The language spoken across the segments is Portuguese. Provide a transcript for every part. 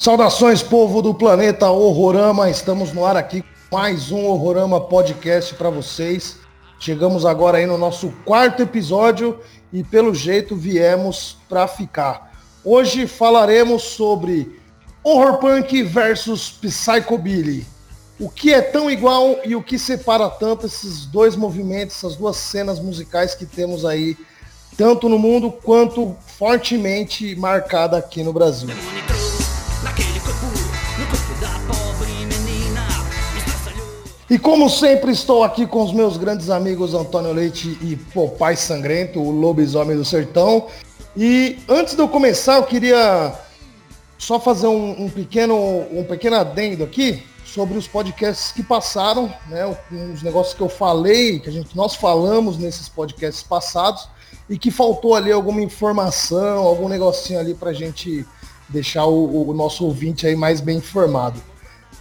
Saudações, povo do planeta Horrorama. Estamos no ar aqui com mais um Horrorama podcast para vocês. Chegamos agora aí no nosso quarto episódio e pelo jeito viemos para ficar. Hoje falaremos sobre Horror Punk versus Psychobilly. O que é tão igual e o que separa tanto esses dois movimentos, essas duas cenas musicais que temos aí, tanto no mundo quanto fortemente marcada aqui no Brasil. E como sempre, estou aqui com os meus grandes amigos Antônio Leite e Popai Sangrento, o lobisomem do sertão. E antes de eu começar, eu queria só fazer um, um pequeno, um pequeno adendo aqui sobre os podcasts que passaram, né? Os negócios que eu falei, que a gente, nós falamos nesses podcasts passados e que faltou ali alguma informação, algum negocinho ali para a gente deixar o, o nosso ouvinte aí mais bem informado.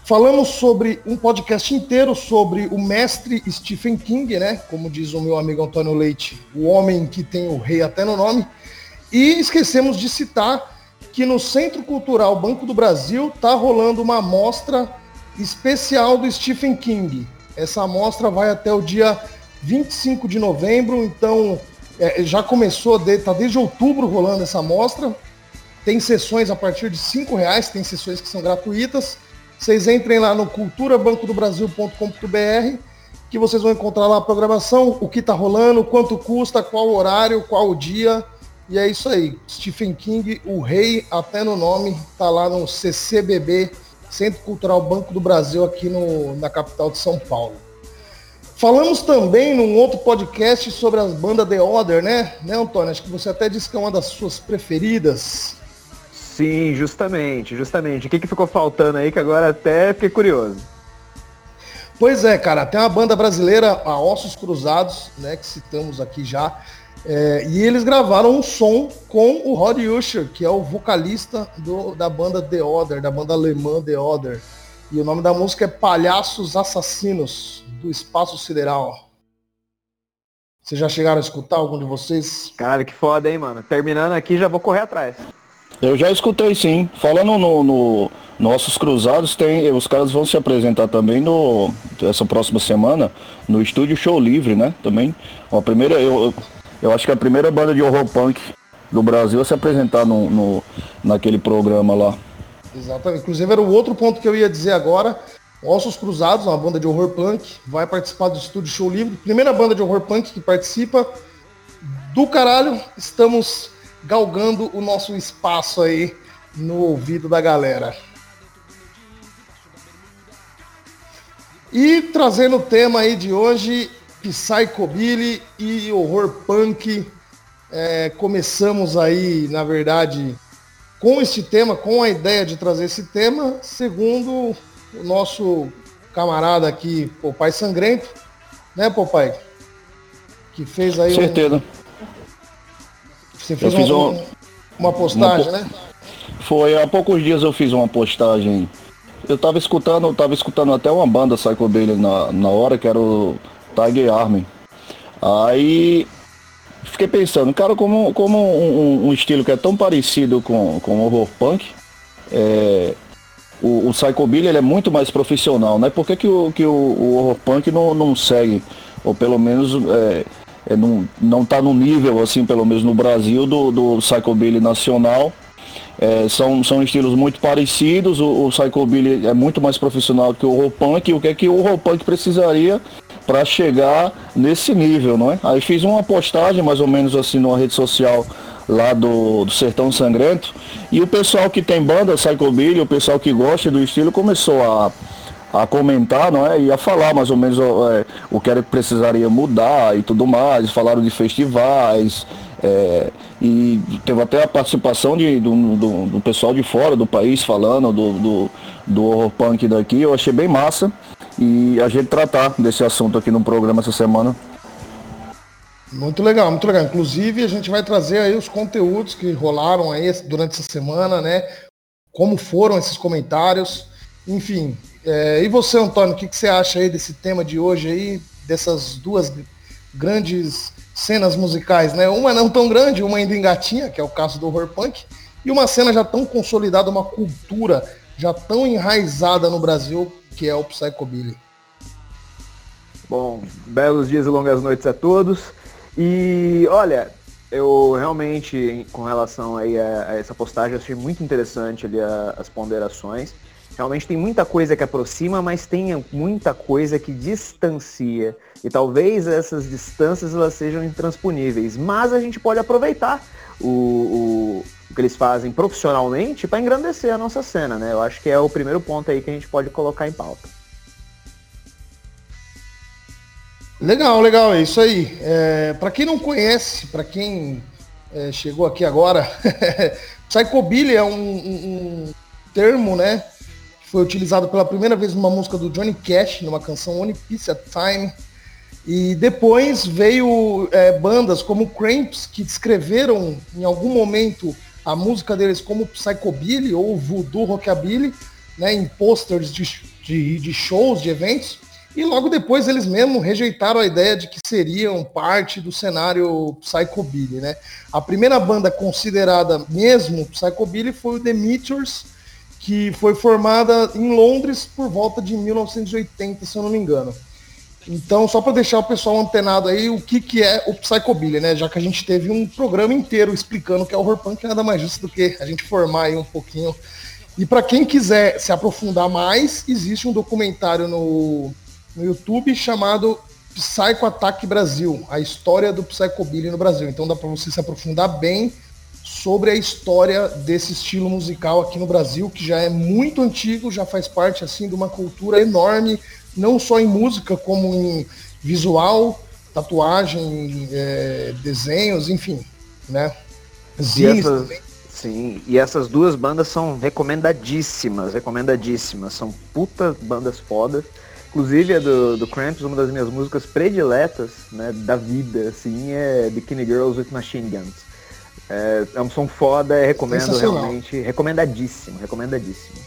Falamos sobre um podcast inteiro sobre o mestre Stephen King, né? Como diz o meu amigo Antônio Leite, o homem que tem o rei até no nome. E esquecemos de citar que no Centro Cultural Banco do Brasil tá rolando uma amostra especial do Stephen King. Essa amostra vai até o dia 25 de novembro, então é, já começou, de, tá desde outubro rolando essa amostra. Tem sessões a partir de cinco reais, tem sessões que são gratuitas. Vocês entrem lá no culturabancodobrasil.com.br que vocês vão encontrar lá a programação, o que está rolando, quanto custa, qual horário, qual dia. E é isso aí. Stephen King, o rei, até no nome, está lá no CCBB, Centro Cultural Banco do Brasil, aqui no, na capital de São Paulo. Falamos também num outro podcast sobre as bandas The Order, né? Né, Antônio? Acho que você até disse que é uma das suas preferidas. Sim, justamente, justamente. O que, que ficou faltando aí que agora até fiquei curioso. Pois é, cara, tem uma banda brasileira, a Ossos Cruzados, né, que citamos aqui já, é, e eles gravaram um som com o Rod Usher, que é o vocalista do, da banda The Order, da banda alemã The Order. E o nome da música é Palhaços Assassinos, do Espaço Sideral. Vocês já chegaram a escutar algum de vocês? Cara, que foda, hein, mano. Terminando aqui, já vou correr atrás. Eu já escutei sim. Falando no, no Nossos Cruzados, tem, os caras vão se apresentar também no essa próxima semana no estúdio Show Livre, né? Também. A primeira, eu, eu acho que a primeira banda de horror punk do Brasil a se apresentar no, no, naquele programa lá. Exatamente. Inclusive era o outro ponto que eu ia dizer agora. Ossos Cruzados, uma banda de horror punk, vai participar do estúdio Show Livre. Primeira banda de horror punk que participa. Do caralho, estamos galgando o nosso espaço aí no ouvido da galera. E trazendo o tema aí de hoje, Psychobilly e horror punk. É, começamos aí, na verdade, com este tema, com a ideia de trazer esse tema, segundo o nosso camarada aqui, Popai Sangrento, né, Popai? Que fez aí Certeza. Um, você fez eu fiz uma, uma, uma postagem, uma, né? Foi, há poucos dias eu fiz uma postagem. Eu tava escutando, eu tava escutando até uma banda Psychobilly na, na hora, que era o Tiger Army. Aí fiquei pensando, cara, como, como um, um, estilo que é tão parecido com, com o horror punk, é, o, o Psychobilly ele é muito mais profissional, né? Por que, que, o, que o, o horror punk não, não segue? Ou pelo menos é, é, não, não tá no nível, assim, pelo menos no Brasil, do, do Psychobilly nacional. É, são, são estilos muito parecidos, o, o Psychobilly é muito mais profissional que o horror punk, e o que é que o punk precisaria para chegar nesse nível, não é? Aí fiz uma postagem mais ou menos assim numa rede social lá do, do Sertão Sangrento, e o pessoal que tem banda Psychobilly, o pessoal que gosta do estilo começou a a comentar, não é? E a falar mais ou menos é, o que era que precisaria mudar e tudo mais. Falaram de festivais. É, e teve até a participação de, do, do, do, pessoal de fora do país falando do, do, do horror punk daqui. Eu achei bem massa. E a gente tratar desse assunto aqui no programa essa semana. Muito legal, muito legal. Inclusive, a gente vai trazer aí os conteúdos que rolaram aí durante essa semana, né? Como foram esses comentários. Enfim, é, e você, Antônio, o que, que, você acha aí desse tema de hoje aí, dessas duas grandes cenas musicais, né? Uma não tão grande, uma ainda engatinha, que é o caso do horror punk, e uma cena já tão consolidada, uma cultura já tão enraizada no Brasil, que é o Psychobilly. Bom, belos dias e longas noites a todos. E olha, eu realmente, com relação aí a, a essa postagem, achei muito interessante ali a, as ponderações. Realmente tem muita coisa que aproxima, mas tem muita coisa que distancia. E talvez essas distâncias elas sejam intransponíveis. Mas a gente pode aproveitar o, o, o que eles fazem profissionalmente para engrandecer a nossa cena, né? Eu acho que é o primeiro ponto aí que a gente pode colocar em pauta. Legal, legal, é isso aí. É, para quem não conhece, para quem é, chegou aqui agora, Psychobilly é um, um, um, termo, né, foi utilizado pela primeira vez numa música do Johnny Cash, numa canção One Piece at Time, e depois veio é, bandas como Cramps, que descreveram em algum momento a música deles como Psychobilly ou Voodoo Rockabilly, né, em posters de, de, de shows, de eventos. E logo depois eles mesmos rejeitaram a ideia de que seriam parte do cenário Psychobilly, né? A primeira banda considerada mesmo Psychobilly foi o The Meteors, que foi formada em Londres por volta de 1980, se eu não me engano. Então, só para deixar o pessoal antenado aí, o que, que é o Psychobilly, né? Já que a gente teve um programa inteiro explicando o que é o horror punk, nada mais justo do que a gente formar aí um pouquinho. E para quem quiser se aprofundar mais, existe um documentário no no YouTube chamado Psycho Attack Brasil, a história do Psychobilly no Brasil. Então dá para você se aprofundar bem sobre a história desse estilo musical aqui no Brasil, que já é muito antigo, já faz parte assim de uma cultura enorme, não só em música, como em visual, tatuagem, é, desenhos, enfim, né? Zines sim, e essas duas bandas são recomendadíssimas, recomendadíssimas, são puta bandas fodas. Inclusive a do, do Cramps, uma das minhas músicas prediletas né, da vida, assim, é Bikini Girls with Machine Guns. É, é um som foda, é, recomendo realmente, recomendadíssimo, recomendadíssimo.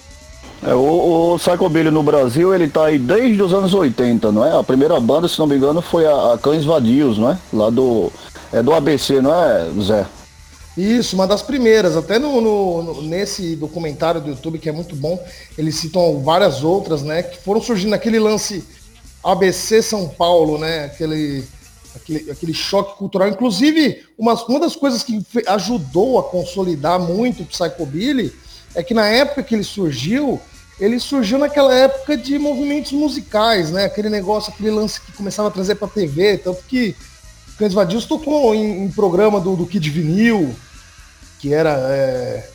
É, o, o Psychobilly no Brasil, ele tá aí desde os anos 80, não é? A primeira banda, se não me engano, foi a, a Cães Vadios, não é? Lá do, é do ABC, não é, Zé? Isso, uma das primeiras. Até no, no, no, nesse documentário do YouTube, que é muito bom, eles citam várias outras, né? Que foram surgindo naquele lance ABC São Paulo, né? Aquele, aquele, aquele choque cultural. Inclusive, uma, uma das coisas que ajudou a consolidar muito o Psychobilly é que na época que ele surgiu, ele surgiu naquela época de movimentos musicais, né? Aquele negócio, aquele lance que começava a trazer para TV, tanto que Cães Vadios tocou em, em, programa do, do Kid Vinil, que era é,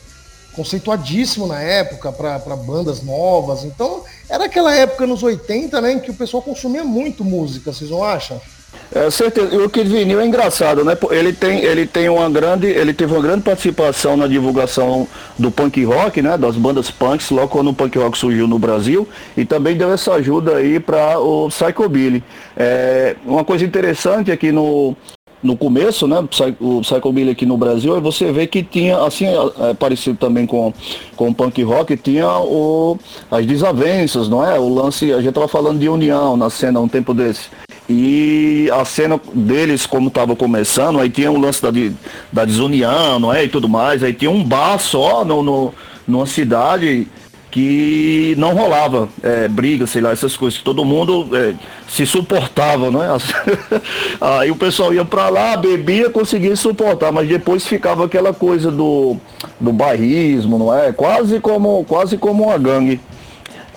conceituadíssimo na época para bandas novas. Então, era aquela época nos 80, né, em que o pessoal consumia muito música, vocês não acham? É, certeza. E o Kid Vinil é engraçado, né? Ele tem, ele tem uma grande, ele teve uma grande participação na divulgação do punk rock, né? Das bandas punks, logo quando o punk rock surgiu no Brasil, e também deu essa ajuda aí para o Psychobilly. É, uma coisa interessante aqui no no começo, né, o Psychobilly aqui no Brasil, você vê que tinha, assim, é, é, parecido também com, com o punk rock, tinha o, as desavenças, não é? O lance, a gente tava falando de união na cena um tempo desse. E a cena deles, como estava começando, aí tinha um lance da, da desunião, não é? E tudo mais. Aí tinha um bar só no, no, numa cidade que não rolava é, briga, sei lá, essas coisas. Todo mundo é, se suportava, não é? Aí o pessoal ia para lá, bebia, conseguia suportar, mas depois ficava aquela coisa do, do bairrismo, não é? Quase como, quase como uma gangue.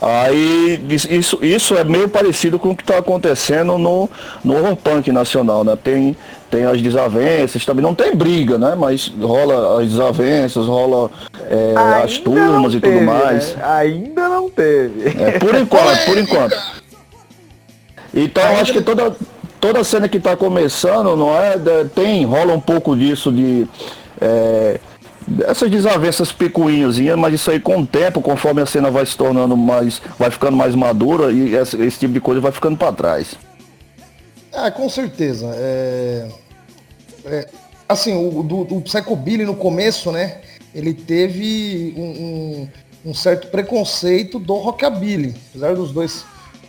Aí isso, isso é meio parecido com o que está acontecendo no, no horror punk nacional, né? Tem, tem as desavenças, também não tem briga, né? Mas rola as desavenças, rola é, as turmas e teve, tudo mais. Né? Ainda não teve. É, por enquanto, por enquanto. Então eu acho que toda, toda cena que está começando, não é? Tem, rola um pouco disso de. É, essas desavenças picuinhas, mas isso aí com o tempo, conforme a cena vai se tornando mais, vai ficando mais madura e esse, esse tipo de coisa vai ficando para trás. Ah, com certeza. É... É... Assim, o, do, o Psychobilly no começo, né, ele teve um, um, um, certo preconceito do rockabilly, apesar dos dois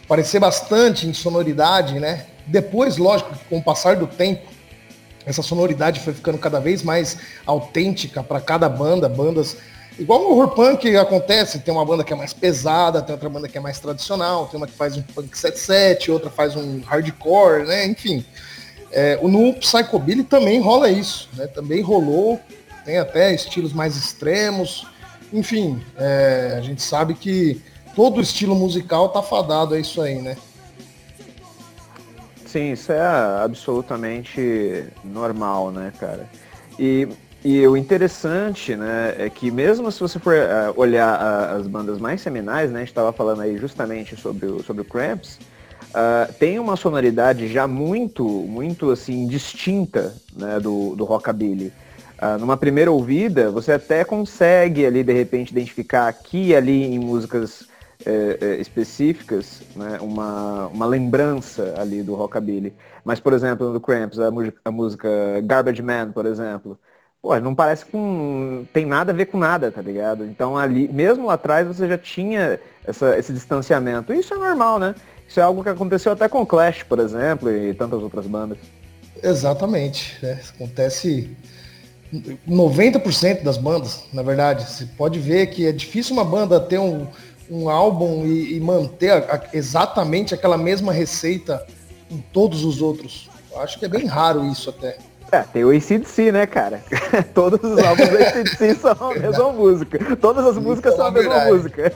parecer bastante em sonoridade, né, depois, lógico, com o passar do tempo, essa sonoridade foi ficando cada vez mais autêntica para cada banda, bandas igual no horror punk acontece, tem uma banda que é mais pesada, tem outra banda que é mais tradicional, tem uma que faz um punk 77, outra faz um hardcore, né? Enfim. É, no Psychobilly também rola isso, né? Também rolou, tem até estilos mais extremos. Enfim, é, a gente sabe que todo estilo musical tá fadado a isso aí, né? Sim, isso é absolutamente normal, né, cara? E, e o interessante, né, é que mesmo se você for uh, olhar as bandas mais seminais, né, a gente estava falando aí justamente sobre o, sobre o Cramps, uh, tem uma sonoridade já muito, muito assim, distinta né, do, do rockabilly. numa primeira ouvida, você até consegue ali, de repente, identificar aqui e ali em músicas é, é, específicas, né, uma, uma lembrança ali do rockabilly. Mas, por exemplo, no Cramps, a, a música Garbage Man, por exemplo, pô, não parece com. tem nada a ver com nada, tá ligado? Então ali, mesmo lá atrás, você já tinha essa, esse distanciamento. Isso é normal, né? Isso é algo que aconteceu até com Clash, por exemplo, e tantas outras bandas. Exatamente. Né? Acontece 90% das bandas, na verdade. Você pode ver que é difícil uma banda ter um, um álbum e, e manter a, a, exatamente aquela mesma receita em todos os outros. Eu acho que é bem raro isso até. É, tem o ACDC, né, cara? Todos os álbuns do ACDC são a mesma música. Todas as músicas são a mesma verdade. música.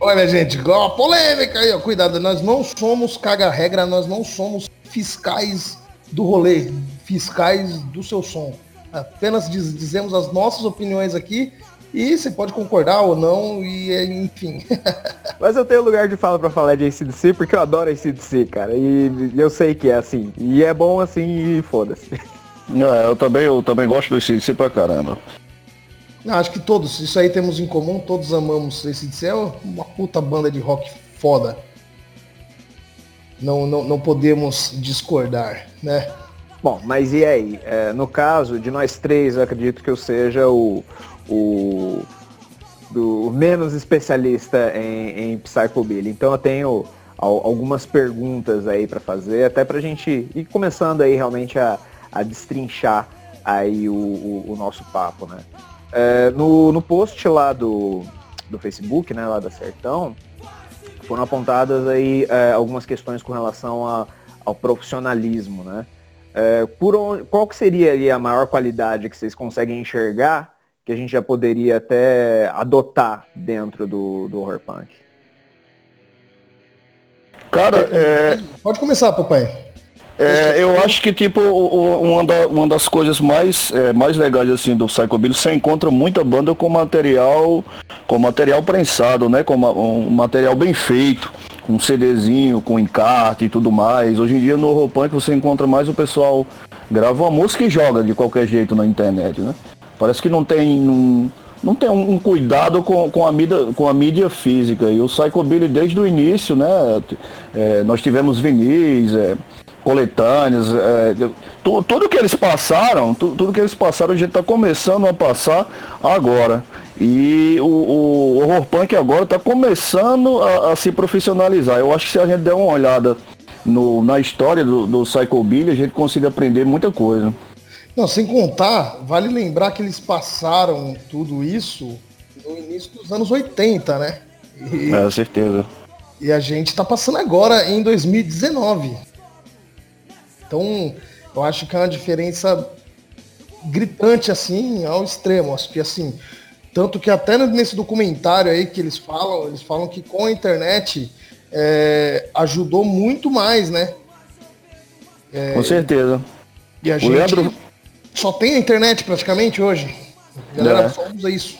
Olha, gente, igual a polêmica aí, ó. Cuidado, nós não somos caga-regra, nós não somos fiscais do rolê, fiscais do seu som. Apenas diz, dizemos as nossas opiniões aqui e você pode concordar ou não, e enfim. Mas eu tenho lugar de fala para falar de ACDC, porque eu adoro ACDC, cara. E eu sei que é assim. E é bom assim e foda-se. É, eu também, eu também gosto do ACDC pra caramba. Não, acho que todos, isso aí temos em comum, todos amamos ACDC. É uma puta banda de rock foda. Não, não, não podemos discordar, né? Bom, mas e aí? É, no caso de nós três, eu acredito que eu seja o, o do menos especialista em, em. Então eu tenho algumas perguntas aí para fazer, até para a gente ir começando aí realmente a, a destrinchar aí o, o, o nosso papo, né? É, no, no post lá do, do Facebook, né, lá da Sertão, foram apontadas aí é, algumas questões com relação a, ao profissionalismo, né? É, por onde, qual que seria ali a maior qualidade que vocês conseguem enxergar que a gente já poderia até adotar dentro do, do horror punk? Cara, é... Pode começar, papai. É, eu acho que tipo uma, da, uma das coisas mais, é, mais legais assim do Psychobilly, você encontra muita banda com material com material prensado, né? Com um material bem feito, com um CDzinho, com encarte e tudo mais. Hoje em dia no horror punk você encontra mais o pessoal grava uma música e joga de qualquer jeito na internet, né? Parece que não tem. Não, não tem um, cuidado com, com, a mídia, com a mídia física. E o Psychobilly desde o início, né? É, nós tivemos vinis, é, coletâneas, é, tu, tudo que eles passaram, tu, tudo que eles passaram, a gente está começando a passar agora. E o, o horror punk agora está começando a, a, se profissionalizar. Eu acho que se a gente der uma olhada no, na história do, do Psychobilly, a gente consegue aprender muita coisa. Não, sem contar, vale lembrar que eles passaram tudo isso no início dos anos 80, né? E, é, certeza. E a gente está passando agora em 2019. Então, eu acho que é uma diferença gritante assim ao extremo. Acho que assim, tanto que até nesse documentário aí que eles falam, eles falam que com a internet é, ajudou muito mais, né? É, com certeza. E a o gente, Leandro, só tem a internet praticamente hoje. A galera é. só usa isso.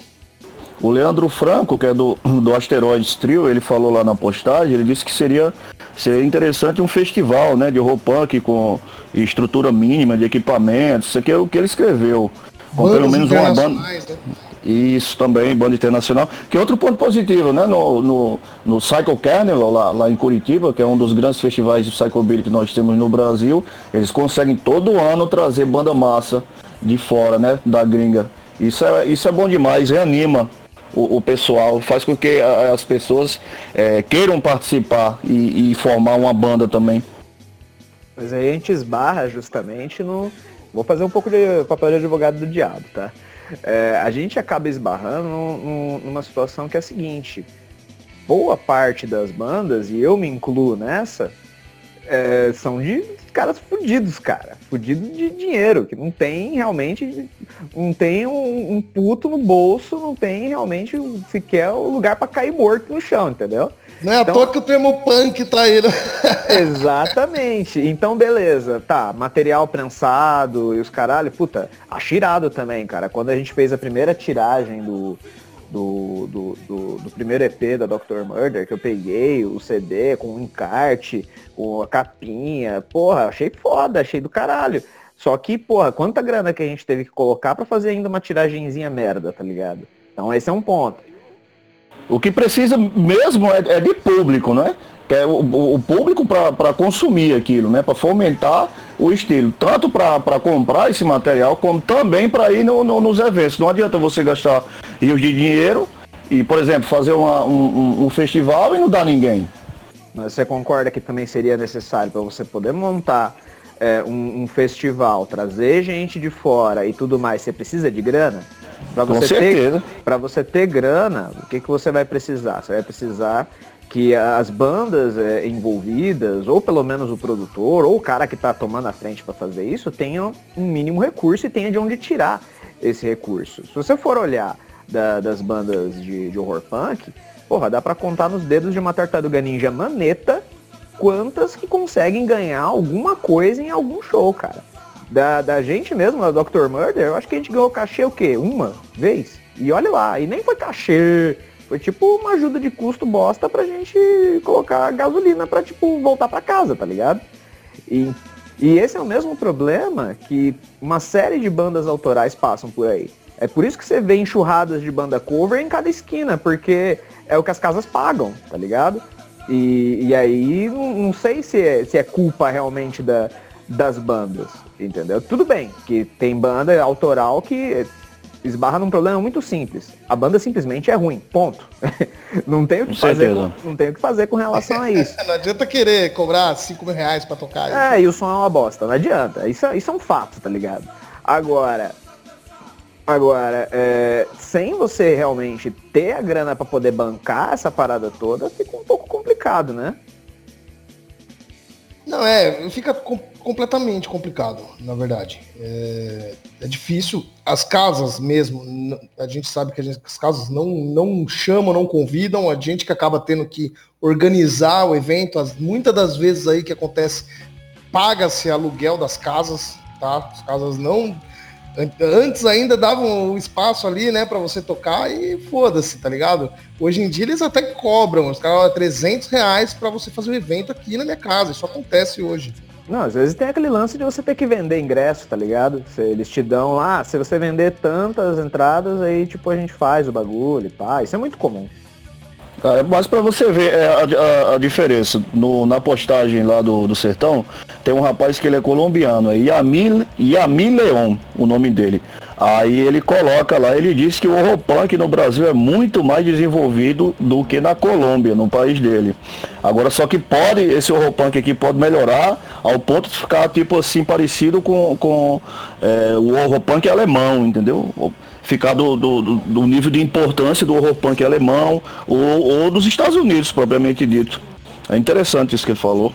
O Leandro Franco, que é do, do Asteroids Trio, ele falou lá na postagem, ele disse que seria, seria interessante um festival né, de rock com estrutura mínima de equipamentos, isso aqui é o que ele escreveu. Com pelo menos uma banda. Né? Isso também, banda internacional. Que é outro ponto positivo, né? No, no, no Cycle Carnival, lá, lá em Curitiba, que é um dos grandes festivais de Psychobilly que nós temos no Brasil, eles conseguem todo ano trazer banda massa de fora, né? Da gringa. Isso é, isso é bom demais, reanima o, o pessoal, faz com que as pessoas é, queiram participar e, e formar uma banda também. Mas aí a gente esbarra justamente no, vou fazer um pouco de papel de advogado do diabo, tá? É, a gente acaba esbarrando numa situação que é a seguinte, boa parte das bandas, e eu me incluo nessa, é, são de caras fudidos, cara. Fudidos de dinheiro, que não tem realmente. Não tem um, um puto no bolso, não tem realmente sequer o lugar para cair morto no chão, entendeu? Não é então, à toa que o termo punk tá aí, né? Exatamente. Então, beleza. Tá, material prensado e os caralho. Puta, achirado também, cara. Quando a gente fez a primeira tiragem do, do, do, do, do, primeiro EP da Dr. Murder, que eu peguei o CD com o encarte, com a capinha. Porra, achei foda, achei do caralho. Só que, porra, quanta grana que a gente teve que colocar para fazer ainda uma tiragenzinha merda, tá ligado? Então esse é um ponto. O que precisa mesmo é, é de público, né? Que é o, o público para consumir aquilo, né? Para fomentar o estilo, tanto para comprar esse material, como também para ir no, no, nos eventos. Não adianta você gastar rios de dinheiro e, por exemplo, fazer uma, um, um festival e não dar ninguém. Você concorda que também seria necessário para você poder montar é, um, um, festival, trazer gente de fora e tudo mais, você precisa de grana? Para você, ter, você ter grana, o que, que você vai precisar? Você vai precisar que as bandas é, envolvidas, ou pelo menos o produtor, ou o cara que está tomando a frente para fazer isso, tenham um mínimo recurso e tenha de onde tirar esse recurso. Se você for olhar da, das bandas de, de, horror punk, porra, dá para contar nos dedos de uma tartaruga ninja maneta quantas que conseguem ganhar alguma coisa em algum show, cara. Da, da gente mesmo, da Dr. Murder, eu acho que a gente ganhou cachê o quê? Uma vez? E olha lá, e nem foi cachê foi tipo uma ajuda de custo bosta pra gente colocar gasolina pra, tipo, voltar pra casa, tá ligado? E, e esse é o mesmo problema que uma série de bandas autorais passam por aí. É por isso que você vê enxurradas de banda cover em cada esquina, porque é o que as casas pagam, tá ligado? E, e aí não, não sei se é, se é culpa realmente da, das bandas, entendeu? Tudo bem que tem banda autoral que esbarra num problema muito simples. A banda simplesmente é ruim, ponto. não tem o que fazer, com, não tem o que fazer com relação a isso. não adianta querer cobrar 5 mil reais pra tocar. É, e o som é uma bosta, não adianta. Isso, isso é um fato, tá ligado? Agora, agora, é, sem você realmente ter a grana para poder bancar essa parada toda, fica um pouco complicado, né? Não, é, fica com, completamente complicado, na verdade. É, é, difícil. As casas mesmo, a gente sabe que gente, as casas não, não chamam, não convidam, a gente que acaba tendo que organizar o evento, as, muitas das vezes aí que acontece, paga-se aluguel das casas, tá? As casas não Antes ainda davam o espaço ali, né, para você tocar e foda-se, tá ligado? Hoje em dia eles até cobram, os caras 300 reais para você fazer um evento aqui na minha casa. Isso acontece hoje. Não, às vezes tem aquele lance de você ter que vender ingresso, tá ligado? Eles te dão lá, se você vender tantas entradas, aí tipo a gente faz o bagulho e pá. Isso é muito comum. É, mas para você ver é, a, a, diferença, no, na postagem lá do, do Sertão, tem um rapaz que ele é colombiano, é Yamil, Yamil Leon, o nome dele. Aí ele coloca lá, ele diz que o horror punk no Brasil é muito mais desenvolvido do que na Colômbia, no país dele. Agora só que pode, esse horror punk aqui pode melhorar ao ponto de ficar tipo assim parecido com, com é, o horror punk alemão, entendeu? ficar do, do, do, nível de importância do horror punk alemão ou, ou dos Estados Unidos, propriamente dito. É interessante isso que ele falou.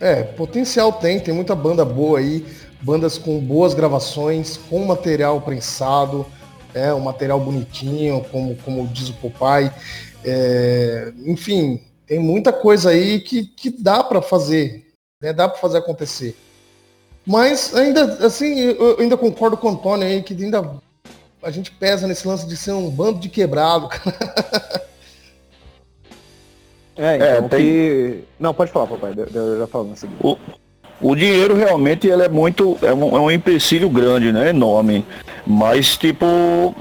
É, potencial tem, tem muita banda boa aí, bandas com boas gravações, com material prensado, é, um material bonitinho, como, como diz o Popeye. É, enfim, tem muita coisa aí que, que dá para fazer, né, dá para fazer acontecer. Mas ainda assim, eu ainda concordo com o Antônio aí, que ainda a gente pesa nesse lance de ser um bando de quebrado, É, então é, tem... que... Não, pode falar, papai, eu já falo na seguinte. O, o dinheiro realmente ele é muito. É um, é um empecilho grande, né? Enorme. Mas tipo,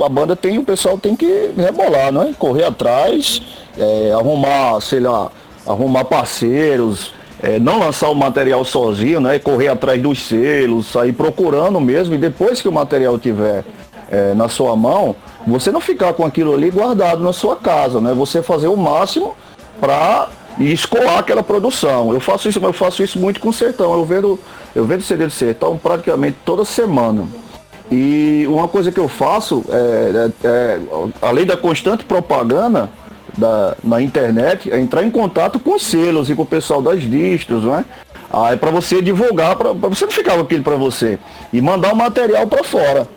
a banda tem, o pessoal tem que rebolar, né? Correr atrás, é, arrumar, sei lá, arrumar parceiros, é, não lançar o material sozinho, né? Correr atrás dos selos, sair procurando mesmo, e depois que o material tiver é, na sua mão, você não ficar com aquilo ali guardado na sua casa, né? Você fazer o máximo para escoar aquela produção. Eu faço isso, eu faço isso muito com sertão. Eu vendo Eu vendo CD do sertão praticamente toda semana. E uma coisa que eu faço, é, é, é, além da constante propaganda da, na internet, é entrar em contato com os selos e com o pessoal das distros, é? Ah, é para você divulgar, para você não ficar com aquilo para você. E mandar o material para fora.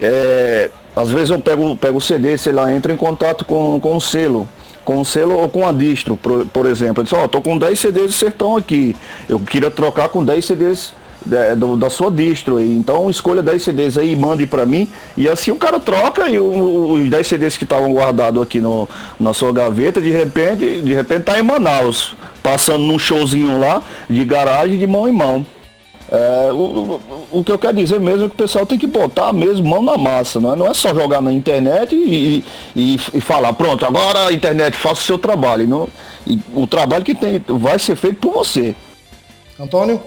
É, às vezes eu pego, pego o CD, sei lá, entro em contato com, com o selo com o selo ou com a distro, por, por exemplo. Eu disse, ó, oh, tô com 10 CDs do sertão aqui. Eu queria trocar com 10 CDs da, do, da sua distro. Então escolha 10 CDs aí e mande para mim. E assim o cara troca e o, os 10 CDs que estavam guardados aqui no, na sua gaveta, de repente, de repente tá em Manaus, passando num showzinho lá de garagem de mão em mão. É, o, o, o, que eu quero dizer mesmo é que o pessoal tem que botar mesmo mão na massa, não é, não é só jogar na internet e, e, e falar, pronto, agora a internet faça o seu trabalho. Não, e o trabalho que tem vai ser feito por você. Antônio?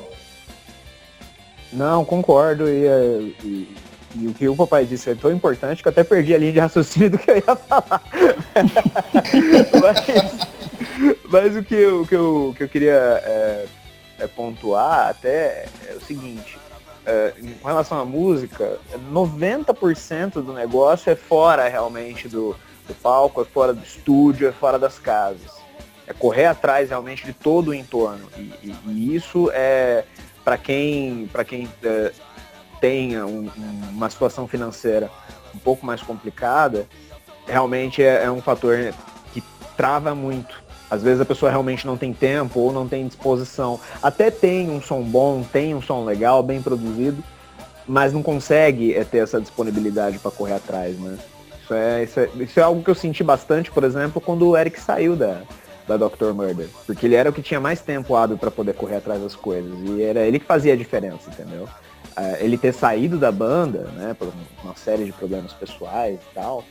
Não, concordo. E, é, e, e, o que o papai disse é tão importante que eu até perdi a linha de raciocínio do que eu ia falar. mas, mas, o, que eu, que eu, que eu queria é, é, pontuar até é o seguinte. É, com relação à música, 90% do negócio é fora realmente do, do palco, é fora do estúdio, é fora das casas. É correr atrás realmente de todo o entorno. E, e, e isso é para quem, pra quem é, tenha um, uma situação financeira um pouco mais complicada, realmente é, é um fator que trava muito. Às vezes a pessoa realmente não tem tempo ou não tem disposição. Até tem um som bom, tem um som legal, bem produzido, mas não consegue é, ter essa disponibilidade para correr atrás, né? Isso é, isso é, isso, é, algo que eu senti bastante, por exemplo, quando o Eric saiu da, da Dr. Murder. Porque ele era o que tinha mais tempo hábil para poder correr atrás das coisas. E era ele que fazia a diferença, entendeu? Uh, ele ter saído da banda, né, por uma série de problemas pessoais e tal,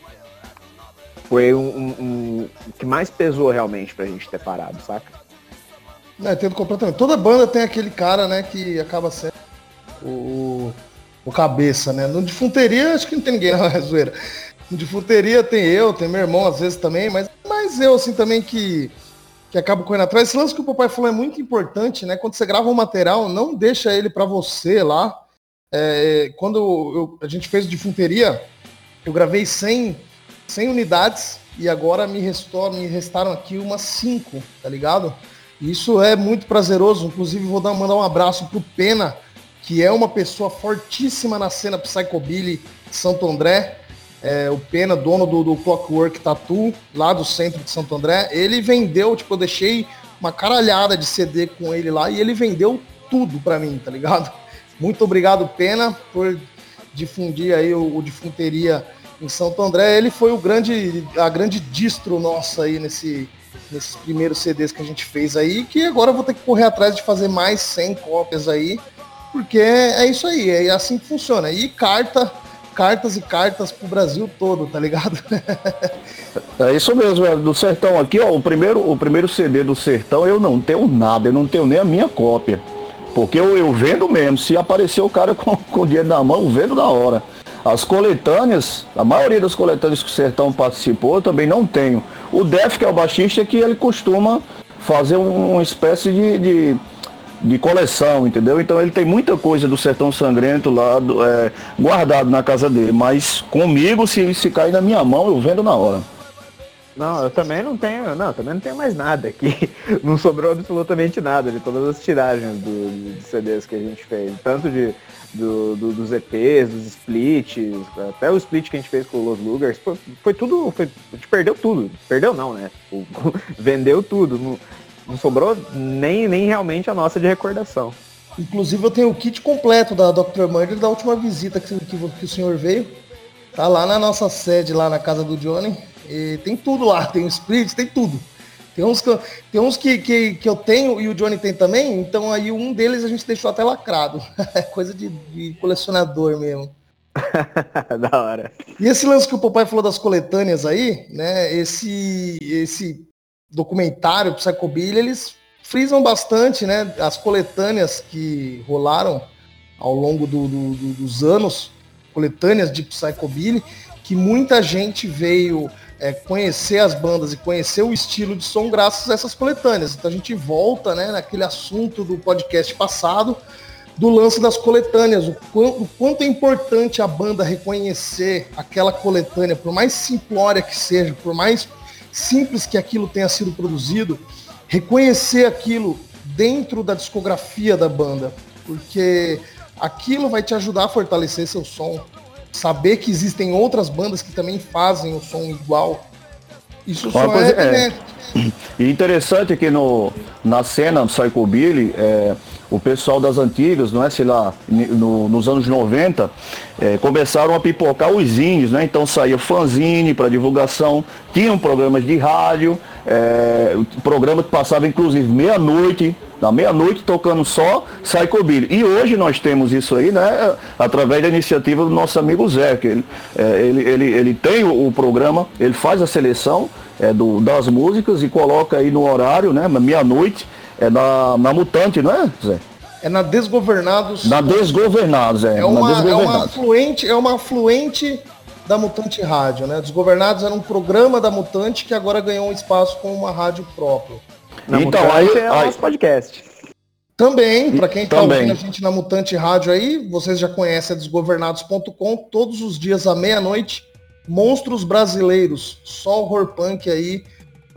foi um, um, um que mais pesou realmente pra gente ter parado, saca? É, entendo completamente. Toda banda tem aquele cara, né, que acaba sendo o, o cabeça, né? No defunteria, acho que não tem ninguém, não, é zoeira. No defunteria tem eu, tem meu irmão às vezes também, mas, mas eu, assim, também que que acaba correndo atrás. Esse lance que o papai falou é muito importante, né? Quando você grava um material, não deixa ele para você lá. É, quando eu, a gente fez o Difunteria, eu gravei 100, 100 unidades e agora me, restou, me restaram aqui umas 5, tá ligado? Isso é muito prazeroso. Inclusive, vou dar, mandar um abraço pro Pena, que é uma pessoa fortíssima na cena Psychobilly de Santo André é, o Pena, dono do, do Clockwork Tattoo, lá do centro de Santo André, ele vendeu, tipo, eu deixei uma caralhada de CD com ele lá e ele vendeu tudo para mim, tá ligado? Muito obrigado, Pena, por difundir aí o, o Difunteria em Santo André. Ele foi o grande, a grande distro nossa aí nesse, nesses primeiros CDs que a gente fez aí, que agora eu vou ter que correr atrás de fazer mais 100 cópias aí, porque é isso aí, é assim que funciona. E carta cartas e cartas pro Brasil todo, tá ligado? é isso mesmo, é, do Sertão aqui, ó, o primeiro, o primeiro CD do Sertão eu não tenho nada, eu não tenho nem a minha cópia. Porque eu, eu vendo mesmo, se aparecer o cara com, com o dinheiro na mão, vendo na hora. As coletâneas, a maioria das coletâneas que o Sertão participou, eu também não tenho. O Def, que é o baixista, é que ele costuma fazer uma espécie de, de de coleção, entendeu? Então ele tem muita coisa do Sertão Sangrento lá do, é, guardado na casa dele. Mas comigo, se, se cair na minha mão, eu vendo na hora. Não, eu também não tenho, não, também não tenho mais nada aqui. Não sobrou absolutamente nada de todas as tiragens do, CDs que a gente fez. Tanto de, do, do, dos EPs, dos splits, até o split que a gente fez com os Lugers, foi, foi tudo, foi, a gente perdeu tudo. Perdeu não, né? O, vendeu tudo. Não sobrou nem, nem realmente a nossa de recordação. Inclusive eu tenho o kit completo da Dr. Murder da última visita que, que, que, o senhor veio. Tá lá na nossa sede, lá na casa do Johnny. E tem tudo lá, tem o split, tem tudo. Tem uns, que, tem uns que, que, que eu tenho e o Johnny tem também, então aí um deles a gente deixou até lacrado. É coisa de, de colecionador mesmo. da hora. E esse lance que o papai falou das coletâneas aí, né? Esse, esse documentário Psychobilly, eles frisam bastante, né, as coletâneas que rolaram ao longo do, do, do, dos anos, coletâneas de Psychobilly, que muita gente veio é, conhecer as bandas e conhecer o estilo de som graças a essas coletâneas. Então a gente volta, né, naquele assunto do podcast passado, do lance das coletâneas, o quanto, o quanto é importante a banda reconhecer aquela coletânea, por mais simplória que seja, por mais simples que aquilo tenha sido produzido, reconhecer aquilo dentro da discografia da banda, porque aquilo vai te ajudar a fortalecer seu som, saber que existem outras bandas que também fazem o som igual. Isso só é, é. E interessante que no, na cena do Psychobilly, é, o pessoal das antigas, não é, sei lá, no, nos anos 90, é, começaram a pipocar os zines, né? Então saía fanzine para divulgação, tinham programas de rádio, é, programa que passava inclusive meia-noite, na meia-noite tocando só Psychobilly. E hoje nós temos isso aí, né, através da iniciativa do nosso amigo Zé, que ele, é, ele, ele, ele tem o, o, programa, ele faz a seleção é, do, das músicas e coloca aí no horário, né, meia-noite, é na, na Mutante, não é, Zé? É na Desgovernados. Na Desgovernados, é. É uma, Desgovernados. é uma afluente, é uma afluente da Mutante Rádio, né? Desgovernados era um programa da Mutante que agora ganhou um espaço com uma rádio própria. Na então, Mutante aí é o nosso podcast. Também, para quem está ouvindo a gente na Mutante Rádio aí, vocês já conhecem a desgovernados.com, todos os dias à meia-noite, monstros brasileiros, só horror punk aí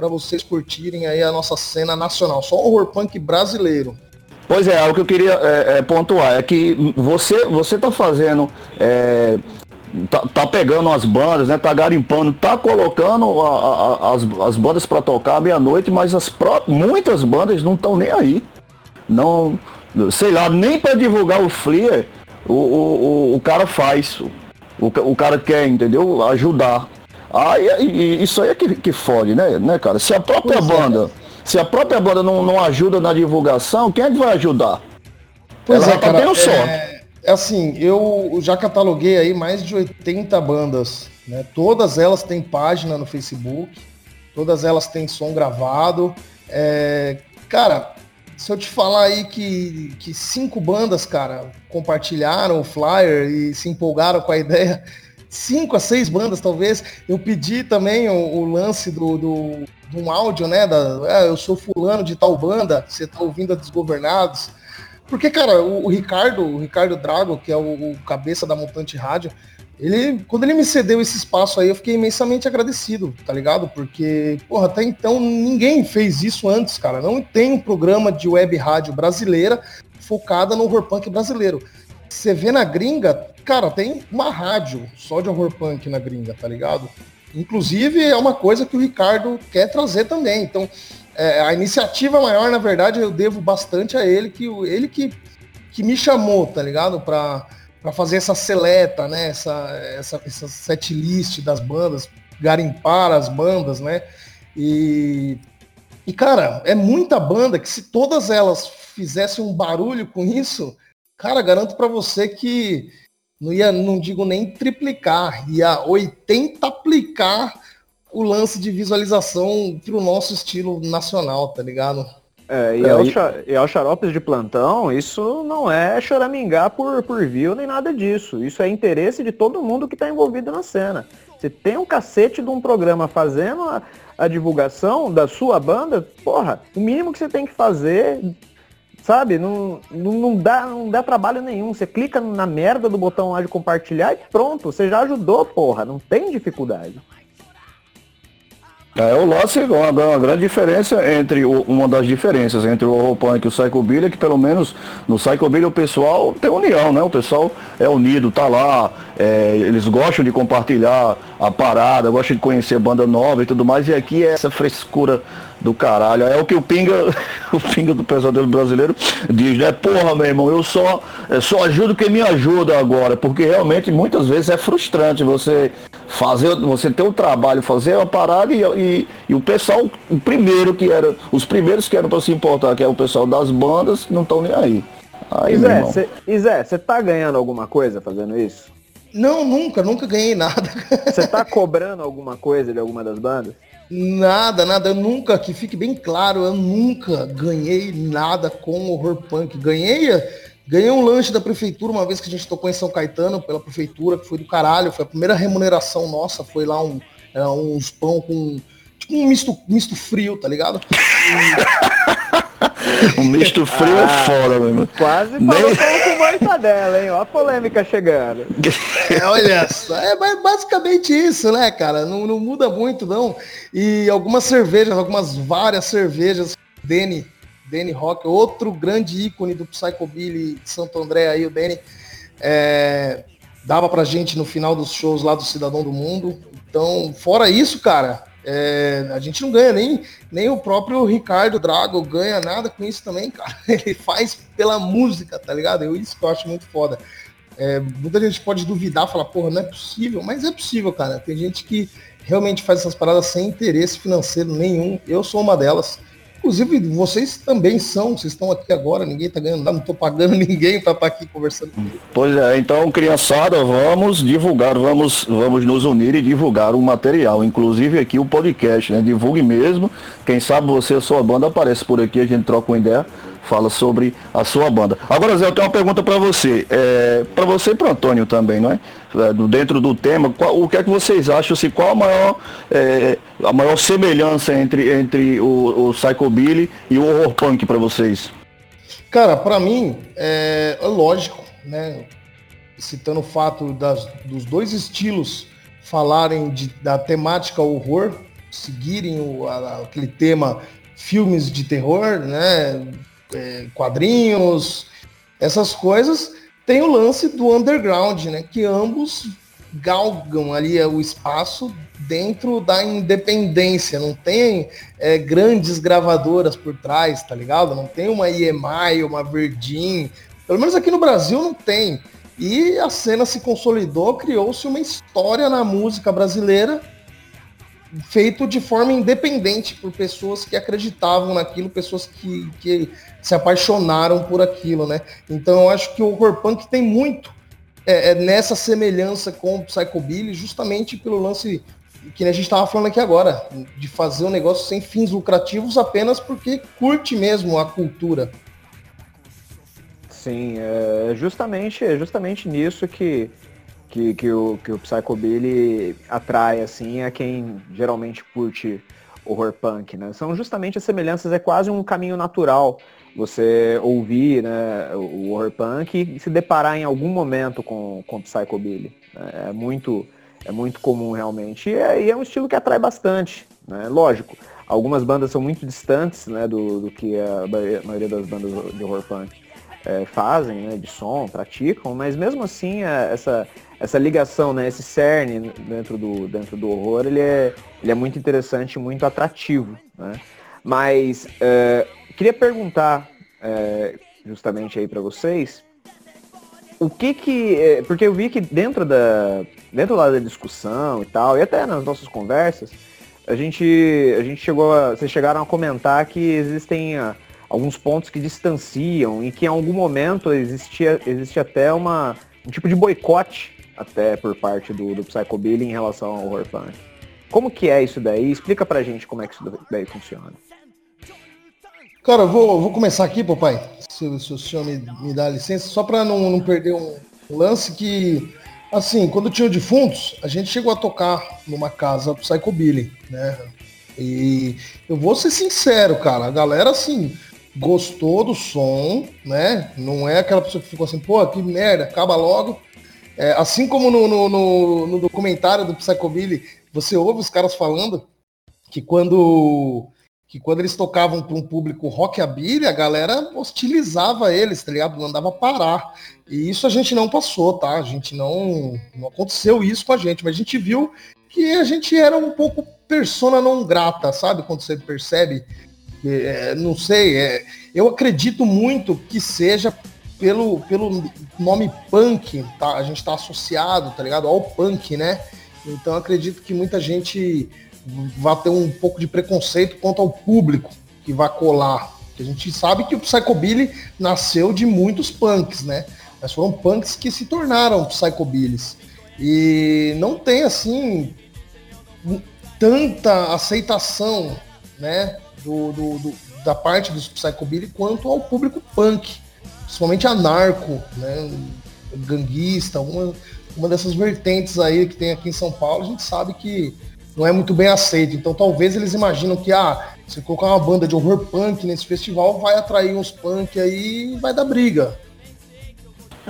para vocês curtirem aí a nossa cena nacional. Só horror punk brasileiro. Pois é, o que eu queria é, é, pontuar é que você você tá fazendo é, tá, tá, pegando as bandas, né? Tá garimpando, tá colocando a, a, as, as bandas para tocar meia-noite, mas as pró muitas bandas não estão nem aí. Não, sei lá, nem para divulgar o Fleer o, o, o, o cara faz. O, o cara quer, entendeu? Ajudar. Ah, e, e, isso aí é que, que fode, né, né, cara? Se a própria pois é. banda, é. se a própria banda não, não ajuda na divulgação, quem é que vai ajudar? Pois Ela é, tá cara, sorte. É, é, assim, eu já cataloguei aí mais de 80 bandas, né? Todas elas têm página no Facebook, todas elas têm som gravado. É, cara, se eu te falar aí que, que cinco bandas, cara, compartilharam o flyer e se empolgaram com a ideia, cinco a seis bandas, talvez. Eu pedi também o, o lance do, do, um áudio, né? Da, é, eu sou fulano de tal banda, você tá ouvindo a Desgovernados. Porque, cara, o, o Ricardo, o Ricardo Drago, que é o, o, cabeça da Montante Rádio, ele, quando ele me cedeu esse espaço aí, eu fiquei imensamente agradecido, tá ligado? Porque, porra, até então ninguém fez isso antes, cara. Não tem um programa de web rádio brasileira focada no horror punk brasileiro. Você vê na gringa, cara, tem uma rádio só de horror punk na gringa, tá ligado? Inclusive é uma coisa que o Ricardo quer trazer também. Então, é, a iniciativa maior, na verdade, eu devo bastante a ele, que ele que, que me chamou, tá ligado? Pra, pra fazer essa seleta, né? Essa, essa, essa set list das bandas, garimpar as bandas, né? E, e, cara, é muita banda que se todas elas fizessem um barulho com isso, Cara, garanto para você que não ia, não digo nem triplicar, ia 80 aplicar o lance de visualização pro nosso estilo nacional, tá ligado? É, e, é, ao, e ao xaropes de plantão, isso não é choramingar por, por view nem nada disso. Isso é interesse de todo mundo que está envolvido na cena. Você tem um cacete de um programa fazendo a, a divulgação da sua banda, porra, o mínimo que você tem que fazer Sabe? Não, não, dá, não dá trabalho nenhum. Você clica na merda do botão lá de compartilhar e pronto. Você já ajudou, porra. Não tem dificuldade. É, o é uma, uma grande diferença entre o, uma das diferenças entre o Europunk e o Psychobilly é que pelo menos no Psychobilly o pessoal tem união, né? O pessoal é unido, tá lá, é, eles gostam de compartilhar a parada, gostam de conhecer banda nova e tudo mais, e aqui é essa frescura do caralho. É o que o Pinga, o Pinga do Pesadelo Brasileiro diz, né? Porra, meu irmão, eu só, só ajudo quem me ajuda agora, porque realmente muitas vezes é frustrante você fazer, você ter o trabalho, fazer uma parada e, e, e o pessoal, o primeiro que era, os primeiros que eram para se importar, que é o pessoal das bandas, não estão nem aí. aí Zé, você tá ganhando alguma coisa fazendo isso? Não, nunca, nunca ganhei nada. Você tá cobrando alguma coisa de alguma das bandas? Nada, nada. Eu nunca, que fique bem claro, eu nunca ganhei nada com horror punk. Ganhei, ganhei um lanche da prefeitura uma vez que a gente tocou em São Caetano pela prefeitura, que foi do caralho. Foi a primeira remuneração nossa. Foi lá um, era uns pão com tipo um misto, misto frio, tá ligado? E... um misto frio é ah, é fora, meu Quase Nem... com mortadela, hein? Ó a polêmica chegando. É, olha só, é basicamente isso, né, cara? Não, não muda muito, não. E algumas cervejas, algumas várias cervejas, Danny, Danny Rock, outro grande ícone do Psychobilly de Santo André aí, o Danny, é, dava pra gente no final dos shows lá do Cidadão do Mundo. Então, fora isso, cara, é, a gente não ganha nem, nem o próprio Ricardo Drago ganha nada com isso também, cara. Ele faz pela música, tá ligado? Eu, isso que eu acho muito foda. É, muita gente pode duvidar, falar, porra, não é possível, mas é possível, cara. Tem gente que realmente faz essas paradas sem interesse financeiro nenhum. Eu sou uma delas. Inclusive, vocês também são, vocês estão aqui agora, ninguém está ganhando nada, não estou pagando ninguém para estar tá aqui conversando. Pois é, então, criançada, vamos divulgar, vamos, vamos nos unir e divulgar o material, inclusive aqui o podcast, né? Divulgue mesmo. Quem sabe você, a sua banda, aparece por aqui, a gente troca uma ideia fala sobre a sua banda. Agora, Zé, eu tenho uma pergunta para você. É, para você e para Antônio também, não é? é? Dentro do tema, qual, o que é que vocês acham? Assim, qual a maior, é, a maior semelhança entre, entre o, o Psychobilly e o horror punk para vocês? Cara, para mim, é, é, lógico, né? Citando o fato das, dos dois estilos falarem de, da temática horror, seguirem o, a, aquele tema filmes de terror, né? É, quadrinhos, essas coisas, tem o lance do underground, né? Que ambos galgam ali é, o espaço dentro da independência, não tem é, grandes gravadoras por trás, tá ligado? Não tem uma EMI, uma Virgin, pelo menos aqui no Brasil não tem. E a cena se consolidou, criou-se uma história na música brasileira feito de forma independente por pessoas que acreditavam naquilo, pessoas que, que se apaixonaram por aquilo, né? Então eu acho que o horror punk tem muito é, é nessa semelhança com o Psychobilly, justamente pelo lance que a gente estava falando aqui agora, de fazer um negócio sem fins lucrativos apenas porque curte mesmo a cultura. Sim, é justamente, é justamente nisso que que, que, o, que o Psychobilly atrai, assim, a quem geralmente curte horror punk, né? São justamente as semelhanças, é quase um caminho natural você ouvir né, o horror punk e se deparar em algum momento com, com o Psychobilly. Né? É muito, é muito comum realmente. E é, e é, um estilo que atrai bastante, né? Lógico, algumas bandas são muito distantes né, do, do que a maioria das bandas de horror punk é, fazem, né, de som, praticam, mas mesmo assim é, essa, essa ligação, né, esse cerne dentro do, dentro do horror, ele é, ele é muito interessante, muito atrativo. Né? Mas é, queria perguntar é, justamente aí para vocês, o que que, é, porque eu vi que dentro da, dentro lá da discussão e tal, e até nas nossas conversas, a gente, a gente chegou, a, vocês chegaram a comentar que existem a, alguns pontos que distanciam e que em algum momento existia, existia até uma, um tipo de boicote até por parte do, do Psychobilly em relação ao horror punk. Como que é isso daí? Explica pra gente como é que isso daí funciona. Cara, eu vou, vou começar aqui, papai, se, se o senhor me, me dá licença, só para não, não perder um lance que, assim, quando tinha o defuntos, a gente chegou a tocar numa casa do Psychobilly, né? E eu vou ser sincero, cara, a galera, assim, gostou do som, né? Não é aquela pessoa que ficou assim, pô, que merda, acaba logo. É, assim como no, no, no, no documentário do Psychobilly, você ouve os caras falando que quando que quando eles tocavam para um público rockabilly, a galera hostilizava eles, tá ligado? Mandava parar. E isso a gente não passou, tá? A gente não não aconteceu isso com a gente, mas a gente viu que a gente era um pouco persona não grata, sabe? Quando você percebe é, não sei, é, eu acredito muito que seja pelo, pelo nome punk, tá? A gente está associado, tá ligado? Ao punk, né? Então acredito que muita gente vai ter um pouco de preconceito quanto ao público que vai colar. a gente sabe que o Psychobilly nasceu de muitos punks, né? Mas foram punks que se tornaram Psychobillys. E não tem assim tanta aceitação, né? do, do, do, da parte dos Psychobilly quanto ao público punk, principalmente anarco, né, ganguista, uma, uma dessas vertentes aí que tem aqui em São Paulo, a gente sabe que não é muito bem aceito. Então talvez eles imaginam que ah, Se colocar uma banda de horror punk nesse festival, vai atrair uns punk aí e vai dar briga.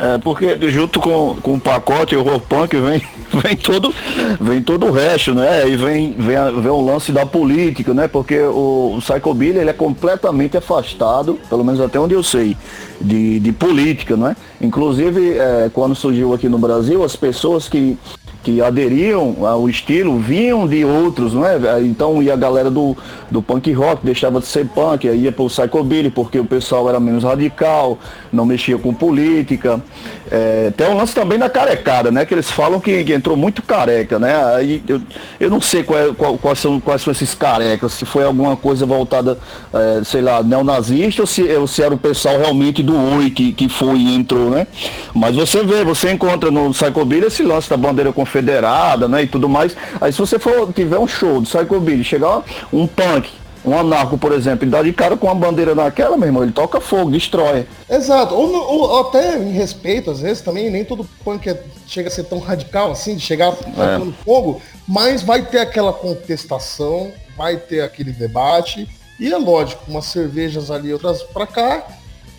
É, porque junto com, com o pacote horror punk vem, vem todo vem todo o resto, né? E vem, vem, vem o lance da política, né? Porque o, o Psycho Billy, ele é completamente afastado, pelo menos até onde eu sei, de, de política, né? Inclusive, é, quando surgiu aqui no Brasil, as pessoas que que aderiam ao estilo vinham de outros, não é? Então ia a galera do, do punk rock, deixava de ser punk, ia pro psychobilly, porque o pessoal era menos radical, não mexia com política. É, tem um lance também da carecada, né? Que eles falam que, entrou muito careca, né? Aí eu, eu não sei qual é, qual, quais, são, quais são esses carecas, se foi alguma coisa voltada, é, sei lá, neonazista ou se, ou se era o pessoal realmente do Oi que, que foi e entrou, né? Mas você vê, você encontra no Psychobilly esse lance da bandeira confederada, né? E tudo mais. Aí se você for tiver um show do Psychobilly, chegar um punk um anarco, por exemplo, ele dá de cara com uma bandeira naquela, meu irmão, ele toca fogo, destrói. Exato, ou, ou até em respeito, às vezes também, nem todo punk é, chega a ser tão radical assim, de chegar tocando é. fogo, mas vai ter aquela contestação, vai ter aquele debate, e é lógico, umas cervejas ali, outras pra cá,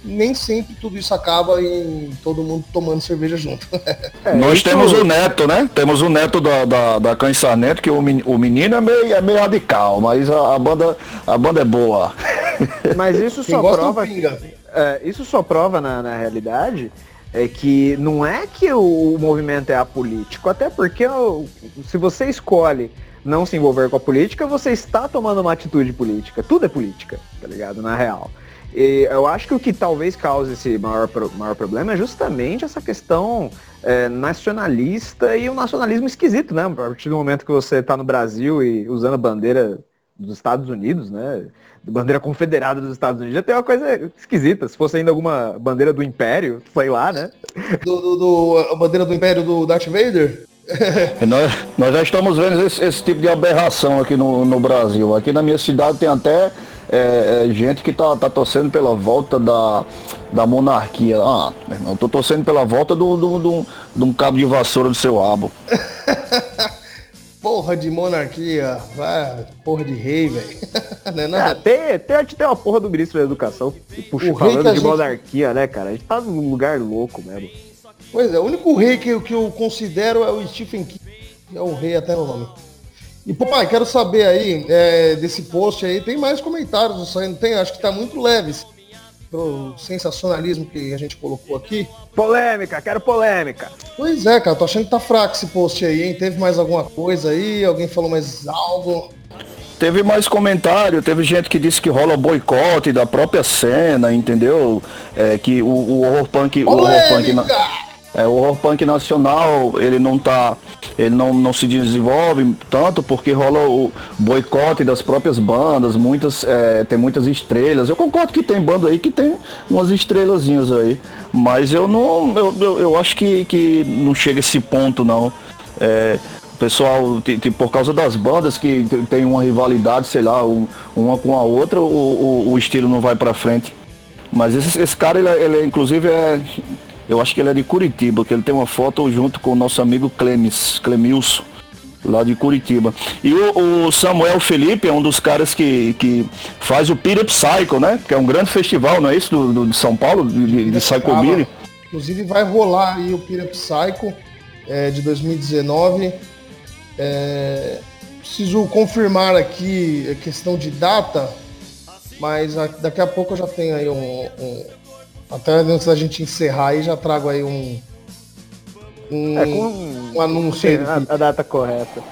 nem sempre tudo isso acaba em todo mundo tomando cerveja junto. É, Nós isso... temos o neto, né? Temos o neto da, da, da Cães Sarnento, que o, o menino é meio, é meio radical, mas a, a banda, a banda é boa. Mas isso só prova. É, isso só prova na, na realidade é que não é que o, movimento é apolítico, até porque se você escolhe não se envolver com a política, você está tomando uma atitude política. Tudo é política, tá ligado? Na real. E eu acho que o que talvez cause esse maior, maior problema é justamente essa questão é, nacionalista e um nacionalismo esquisito, né? A partir do momento que você está no Brasil e usando a bandeira dos Estados Unidos, né? Bandeira confederada dos Estados Unidos, já tem uma coisa esquisita. Se fosse ainda alguma bandeira do Império, sei lá, né? Do, do, do a bandeira do Império do Darth Vader? nós, nós já estamos vendo esse, esse, tipo de aberração aqui no, no Brasil. Aqui na minha cidade tem até é, é, gente que tá, tá torcendo pela volta da, da monarquia. Ah, meu irmão, tô torcendo pela volta do, do, do, de um cabo de vassoura do seu abo. porra de monarquia, vai, porra de rei, velho. não é, é tem, tem, tem uma porra do ministro da educação puxa, falando de gente... monarquia, né, cara? A gente tá num lugar louco mesmo. Pois é, o único rei que, que eu considero é o Stephen King, que é o rei até no nome. E, papai, quero saber aí, é, desse post aí, tem mais comentários saindo, tem? Acho que tá muito leve pro sensacionalismo que a gente colocou aqui. Polêmica, quero polêmica. Pois é, cara, tô achando que tá fraco esse post aí, hein? Teve mais alguma coisa aí? Alguém falou mais algo? Teve mais comentário, teve gente que disse que rola boicote da própria cena, entendeu? É, que o, o horror punk. Polêmica! O horror punk na... É, o horror punk nacional, ele não tá, ele não, não se desenvolve tanto porque rola o boicote das próprias bandas, muitas, é, tem muitas estrelas. Eu concordo que tem banda aí que tem umas estrelazinhas aí, mas eu não, eu, eu, eu acho que, que não chega esse ponto não. É, pessoal, por causa das bandas que tem uma rivalidade, sei lá, uma com a outra, o, o, o estilo não vai para frente. Mas esse, esse cara, ele, é, ele inclusive é eu acho que ele é de Curitiba, que ele tem uma foto junto com o nosso amigo Clemis, Clemilson, lá de Curitiba. E o, o, Samuel Felipe é um dos caras que, que faz o Peter Psycho, né? Que é um grande festival, não é isso? Do, do de São Paulo, de, de, Psychobilly. Inclusive vai rolar aí o Peter Psycho é, de 2019. É, preciso confirmar aqui a questão de data, mas daqui a pouco eu já tenho aí um, um até antes da gente encerrar aí, já trago aí um. Um, é, um anúncio aí. A, a, data correta.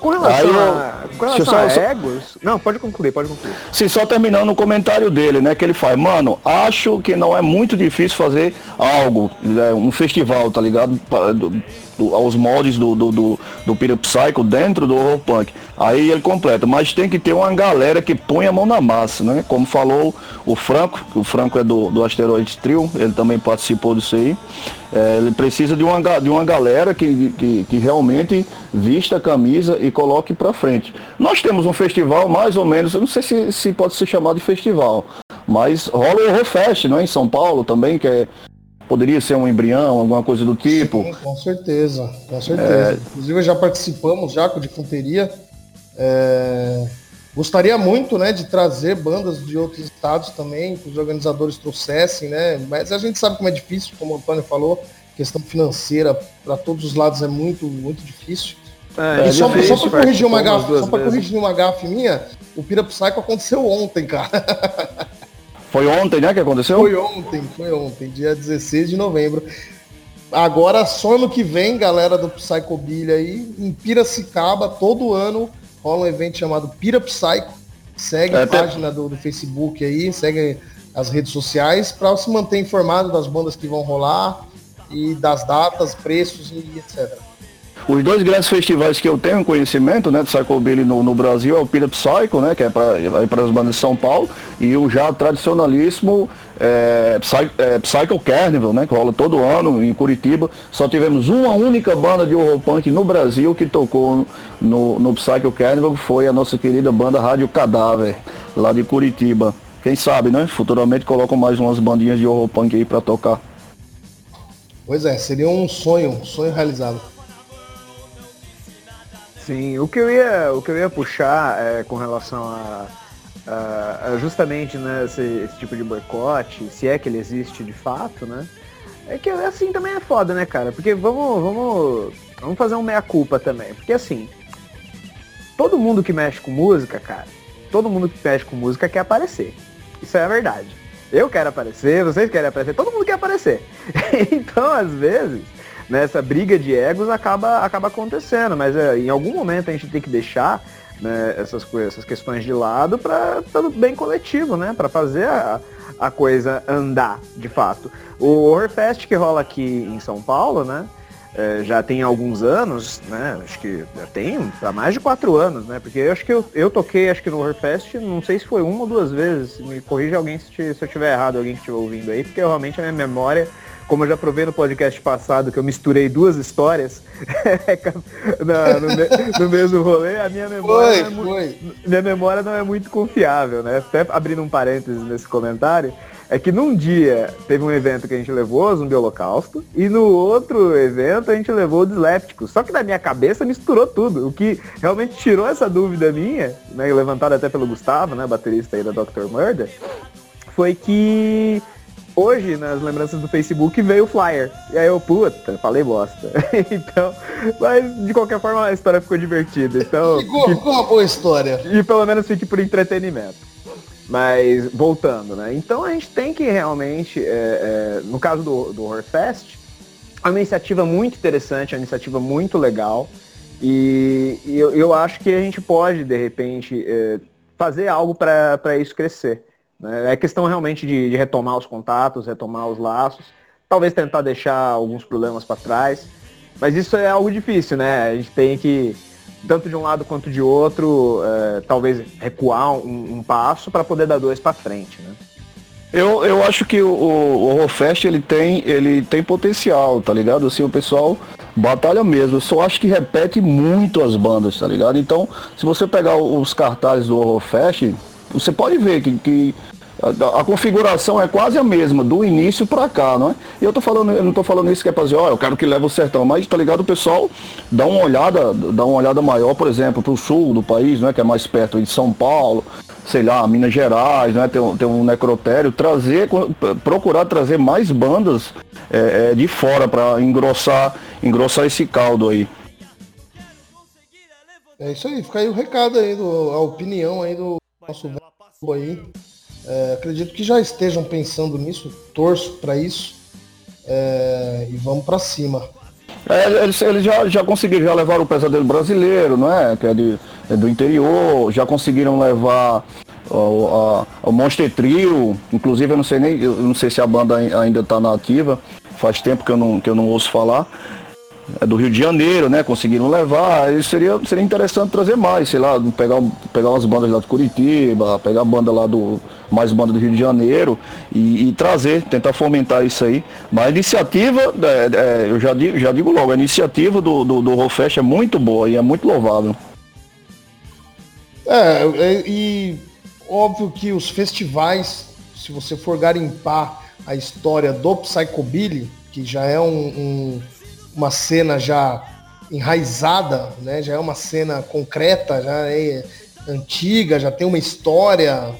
Com relação, eu, a, com relação só, a egos. Não, pode concluir, pode concluir. Sim, só terminando o comentário dele, né? Que ele faz, mano, acho que não é muito difícil fazer algo, né, um festival, tá ligado? do, aos moldes do, do, do, do Psycho dentro do horror punk. Aí ele completa, mas tem que ter uma galera que põe a mão na massa, né? Como falou o Franco, o Franco é do, do Asteroid Trio, ele também participou disso aí. É, ele precisa de uma, de uma galera que, que, que realmente vista a camisa e coloque para frente. Nós temos um festival mais ou menos, eu não sei se, se pode ser chamado de festival, mas rola o Horror Fest, não é? Em São Paulo também, que é Poderia ser um embrião, alguma coisa do tipo? Sim, com certeza, com certeza. É... Inclusive já participamos já com de Funteria. É... Gostaria muito, né, de trazer bandas de outros estados também, que os organizadores trouxessem, né? Mas a gente sabe como é difícil, como o Antônio falou, questão financeira para todos os lados é muito, muito difícil. É, e só, só para corrigir uma gafe, só para corrigir uma gafe minha, o Pira Psycho aconteceu ontem, cara. Foi ontem, né, que aconteceu? Foi ontem, foi ontem, dia 16 de novembro. Agora, só ano que vem, galera do Psychobilly aí, em Piracicaba, todo ano, rola um evento chamado Pira Psycho. Segue é, a página do, do, Facebook aí, segue as redes sociais para se manter informado das bandas que vão rolar e das datas, preços e etc. Os dois grandes festivais que eu tenho conhecimento, né, de Psychobilly no, no Brasil é o Pira Psycho, né, que é para as bandas de São Paulo, e o já tradicionalíssimo é, Psy, é, Psycho Carnival, né, que rola todo ano em Curitiba. Só tivemos uma única banda de horror punk no Brasil que tocou no, no Psycho Carnival, que foi a nossa querida banda Rádio Cadáver, lá de Curitiba. Quem sabe, né? Futuramente colocam mais umas bandinhas de horror punk aí para tocar. Pois é, seria um sonho, um sonho realizado. Sim, o que eu ia, o que eu ia puxar é, com relação a, a justamente né, esse, esse, tipo de boicote, se é que ele existe de fato, né? É que assim também é foda, né, cara? Porque vamos, vamos, vamos fazer um meia-culpa também. Porque assim, todo mundo que mexe com música, cara, todo mundo que mexe com música quer aparecer. Isso é a verdade. Eu quero aparecer, vocês querem aparecer, todo mundo quer aparecer. então, às vezes, nessa briga de egos acaba, acaba acontecendo, mas é, em algum momento a gente tem que deixar né, essas, essas questões de lado para o bem coletivo, né? Para fazer a, a coisa andar, de fato. O Horrorfest que rola aqui em São Paulo, né? É, já tem alguns anos, né? Acho que já tem há mais de quatro anos, né? Porque eu acho que eu, eu toquei acho que no Horrorfest, não sei se foi uma ou duas vezes. Me corrija alguém se, se eu estiver errado, alguém que estiver ouvindo aí, porque realmente a minha memória como eu já provei no podcast passado que eu misturei duas histórias no, no, no, mesmo rolê, a minha memória, foi, não é minha memória não é muito confiável, né? Até abrindo um parênteses nesse comentário, é que num dia teve um evento que a gente levou Zumbi Holocausto e no outro evento a gente levou o Disléptico. Só que na minha cabeça misturou tudo, o que realmente tirou essa dúvida minha, né, levantada até pelo Gustavo, né, baterista aí da Dr. Murder, foi que hoje, nas lembranças do Facebook, veio o flyer. E aí eu, puta, falei bosta. então, mas de qualquer forma a história ficou divertida. Então, ficou, ficou uma boa história. E pelo menos fique por entretenimento. Mas, voltando, né? Então a gente tem que realmente, é, é, no caso do, do Horrorfest, é uma iniciativa muito interessante, é uma iniciativa muito legal. E, e eu, eu, acho que a gente pode, de repente, é, fazer algo para isso crescer. Né? É questão realmente de, de, retomar os contatos, retomar os laços, talvez tentar deixar alguns problemas para trás. Mas isso é algo difícil, né? A gente tem que, tanto de um lado quanto de outro, é, talvez recuar um, um passo para poder dar dois para frente, né? Eu, eu acho que o, o Horrorfest ele tem, ele tem potencial, tá ligado? Assim, o pessoal batalha mesmo. Eu só acho que repete muito as bandas, tá ligado? Então, se você pegar os cartazes do Horrorfest, você pode ver que, que a, configuração é quase a mesma, do início para cá, não é? E eu tô falando, eu não tô falando isso que é pra dizer, ó, eu quero que leve o sertão, mas tá ligado, o pessoal dá uma olhada, dá uma olhada maior, por exemplo, pro sul do país, né, que é mais perto de São Paulo, sei lá, Minas Gerais, né, tem, tem um necrotério, trazer, procurar trazer mais bandas é, é, de fora para engrossar, engrossar esse caldo aí. É isso aí, fica aí o recado aí, do, a opinião aí do nosso aí. É, acredito que já estejam pensando nisso, torço para isso é, e vamos para cima. É, eles, eles já, já conseguiram já levar o pesadelo brasileiro, não é? Que é, de, é do interior, já conseguiram levar o, a, o Monster Trio, inclusive eu não sei nem, eu não sei se a banda ainda está na ativa, faz tempo que eu não, que eu não ouço falar é do Rio de Janeiro, né? Conseguiram levar. Seria, seria interessante trazer mais, sei lá, pegar, pegar umas bandas lá de Curitiba, pegar a banda lá do. Mais banda do Rio de Janeiro e, e trazer, tentar fomentar isso aí. Mas a iniciativa, é, é, eu já digo, já digo logo, a iniciativa do, do, do Rofest é muito boa e é muito louvável. É, é, e óbvio que os festivais, se você for garimpar a história do Psychobilly, que já é um, um uma cena já enraizada, né? Já é uma cena concreta, já é, antiga, já tem uma história.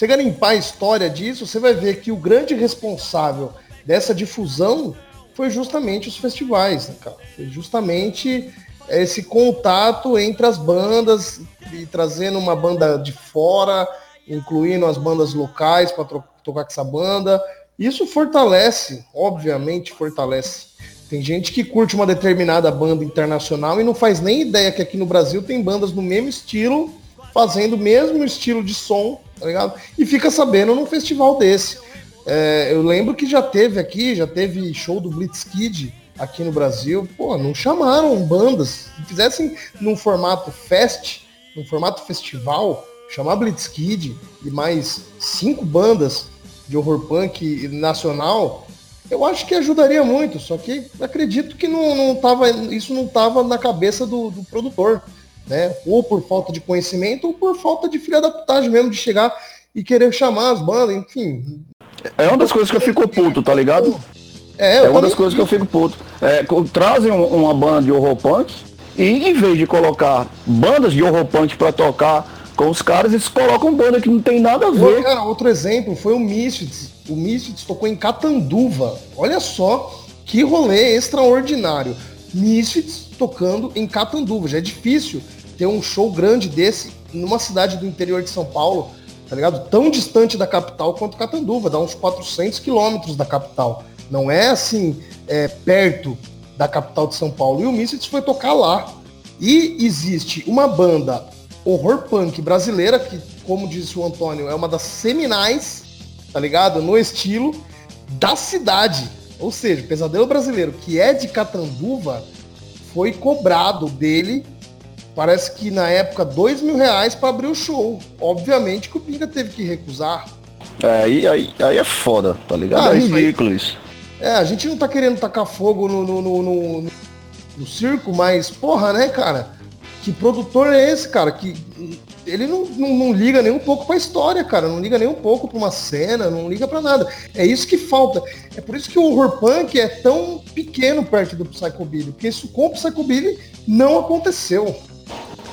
Você garimpar a história disso, você vai ver que o grande responsável dessa difusão foi justamente os festivais, né, cara? Foi justamente esse contato entre as bandas e trazendo uma banda de fora, incluindo as bandas locais para tocar com essa banda. Isso fortalece, obviamente fortalece. Tem gente que curte uma determinada banda internacional e não faz nem ideia que aqui no Brasil tem bandas do mesmo estilo, fazendo o mesmo estilo de som, tá ligado? E fica sabendo num festival desse. É, eu lembro que já teve aqui, já teve show do Blitzkid aqui no Brasil. Pô, não chamaram bandas. Se fizessem num formato fest, num formato festival, chamar Blitzkid e mais cinco bandas de horror punk nacional, eu acho que ajudaria muito, só que acredito que não, não tava, isso não estava na cabeça do, do, produtor, né? Ou por falta de conhecimento, ou por falta de filha da putagem mesmo, de chegar e querer chamar as bandas, enfim. É uma das coisas que eu fico puto, tá ligado? É, é uma das coisas que eu fico puto. É, trazem uma banda de horror punk e em vez de colocar bandas de horror punk para tocar com os caras, eles colocam banda que não tem nada a ver. Cara, outro exemplo foi o Misfits. O Misfits tocou em Catanduva. Olha só que rolê extraordinário. Misfits tocando em Catanduva. Já é difícil ter um show grande desse numa cidade do interior de São Paulo, tá ligado? Tão distante da capital quanto Catanduva, dá uns 400 quilômetros da capital. Não é assim, é, perto da capital de São Paulo. E o Misfits foi tocar lá. E existe uma banda horror punk brasileira, que, como disse o Antônio, é uma das seminais, tá ligado? No estilo da cidade. Ou seja, o Pesadelo Brasileiro, que é de Catanduva, foi cobrado dele, parece que na época, dois mil reais para abrir o show. Obviamente que o Pinga teve que recusar. É, aí, aí, aí é foda, tá ligado? Ah, é ridículo isso. É, a gente não tá querendo tacar fogo no, no, no, no, no circo, mas, porra, né, cara? Que produtor é esse, cara? Que ele não, não, não, liga nem um pouco pra história, cara. Não liga nem um pouco pra uma cena, não liga para nada. É isso que falta. É por isso que o horror punk é tão pequeno perto do Psychobilly. Porque isso com o Psychobilly não aconteceu.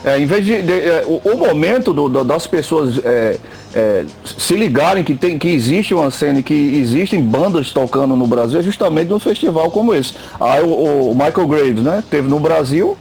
É, em vez de, de é, o, o, momento do, do, das pessoas é, é, se ligarem que, tem, que existe uma cena, que existem bandas tocando no Brasil, é justamente num festival como esse. Aí o, o Michael Graves, né, teve no Brasil,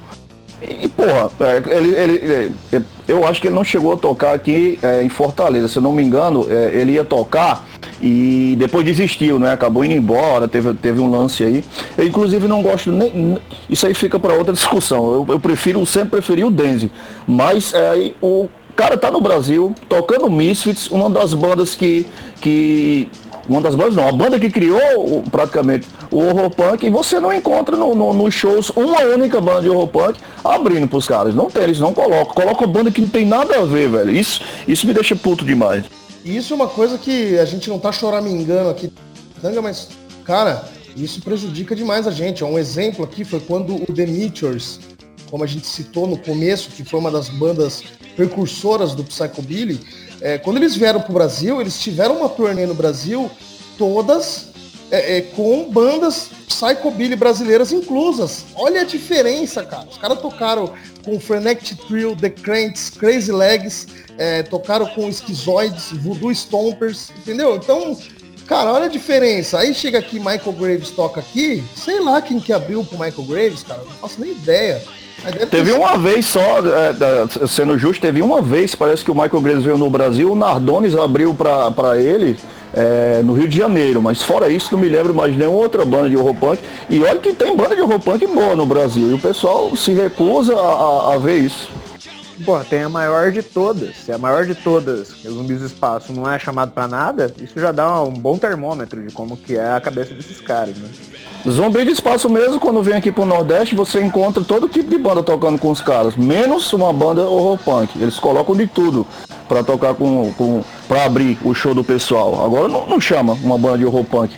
e, porra, é, ele, ele, ele, eu acho que ele não chegou a tocar aqui é, em Fortaleza, se eu não me engano, é, ele ia tocar e depois desistiu, né? Acabou indo embora, teve, teve um lance aí. Eu inclusive não gosto nem. Isso aí fica para outra discussão. Eu, eu, prefiro, sempre preferi o Denzi. Mas é, o cara tá no Brasil, tocando Misfits, uma das bandas que, que uma das bandas não, a banda que criou praticamente o horror punk, e você não encontra nos no, no shows uma única banda de horror punk abrindo pros caras. Não tem, eles não colocam. Colocam banda que não tem nada a ver, velho. Isso, isso me deixa puto demais. Isso é uma coisa que a gente não tá choramingando aqui, mas, cara, isso prejudica demais a gente. Um exemplo aqui foi quando o The Meteors, como a gente citou no começo, que foi uma das bandas precursoras do Psychobilly, é, quando eles vieram para o Brasil, eles tiveram uma turnê no Brasil, todas é, é, com bandas psychobilly brasileiras inclusas. Olha a diferença, cara. Os caras tocaram com Frenetic Trio, The Cranks, Crazy Legs, é, tocaram com Schizoids, Voodoo Stompers, entendeu? Então, cara, olha a diferença. Aí chega aqui, Michael Graves toca aqui, sei lá quem que abriu pro Michael Graves, cara, não faço nem ideia. Teve uma vez só, é, sendo justo, teve uma vez, parece que o Michael Graves veio no Brasil, o Nardones abriu para ele é, no Rio de Janeiro, mas fora isso não me lembro mais nenhuma outra banda de horror punk. E olha que tem banda de horror punk boa no Brasil, e o pessoal se recusa a, a ver isso. Pô, tem a maior de todas. Se a maior de todas, o Zumbis do Espaço, não é chamado para nada, isso já dá um bom termômetro de como que é a cabeça desses caras, né? Zumbi de espaço mesmo, quando vem aqui pro Nordeste, você encontra todo tipo de banda tocando com os caras, menos uma banda horror punk. Eles colocam de tudo para tocar com, com para abrir o show do pessoal. Agora não, não chama uma banda de horror punk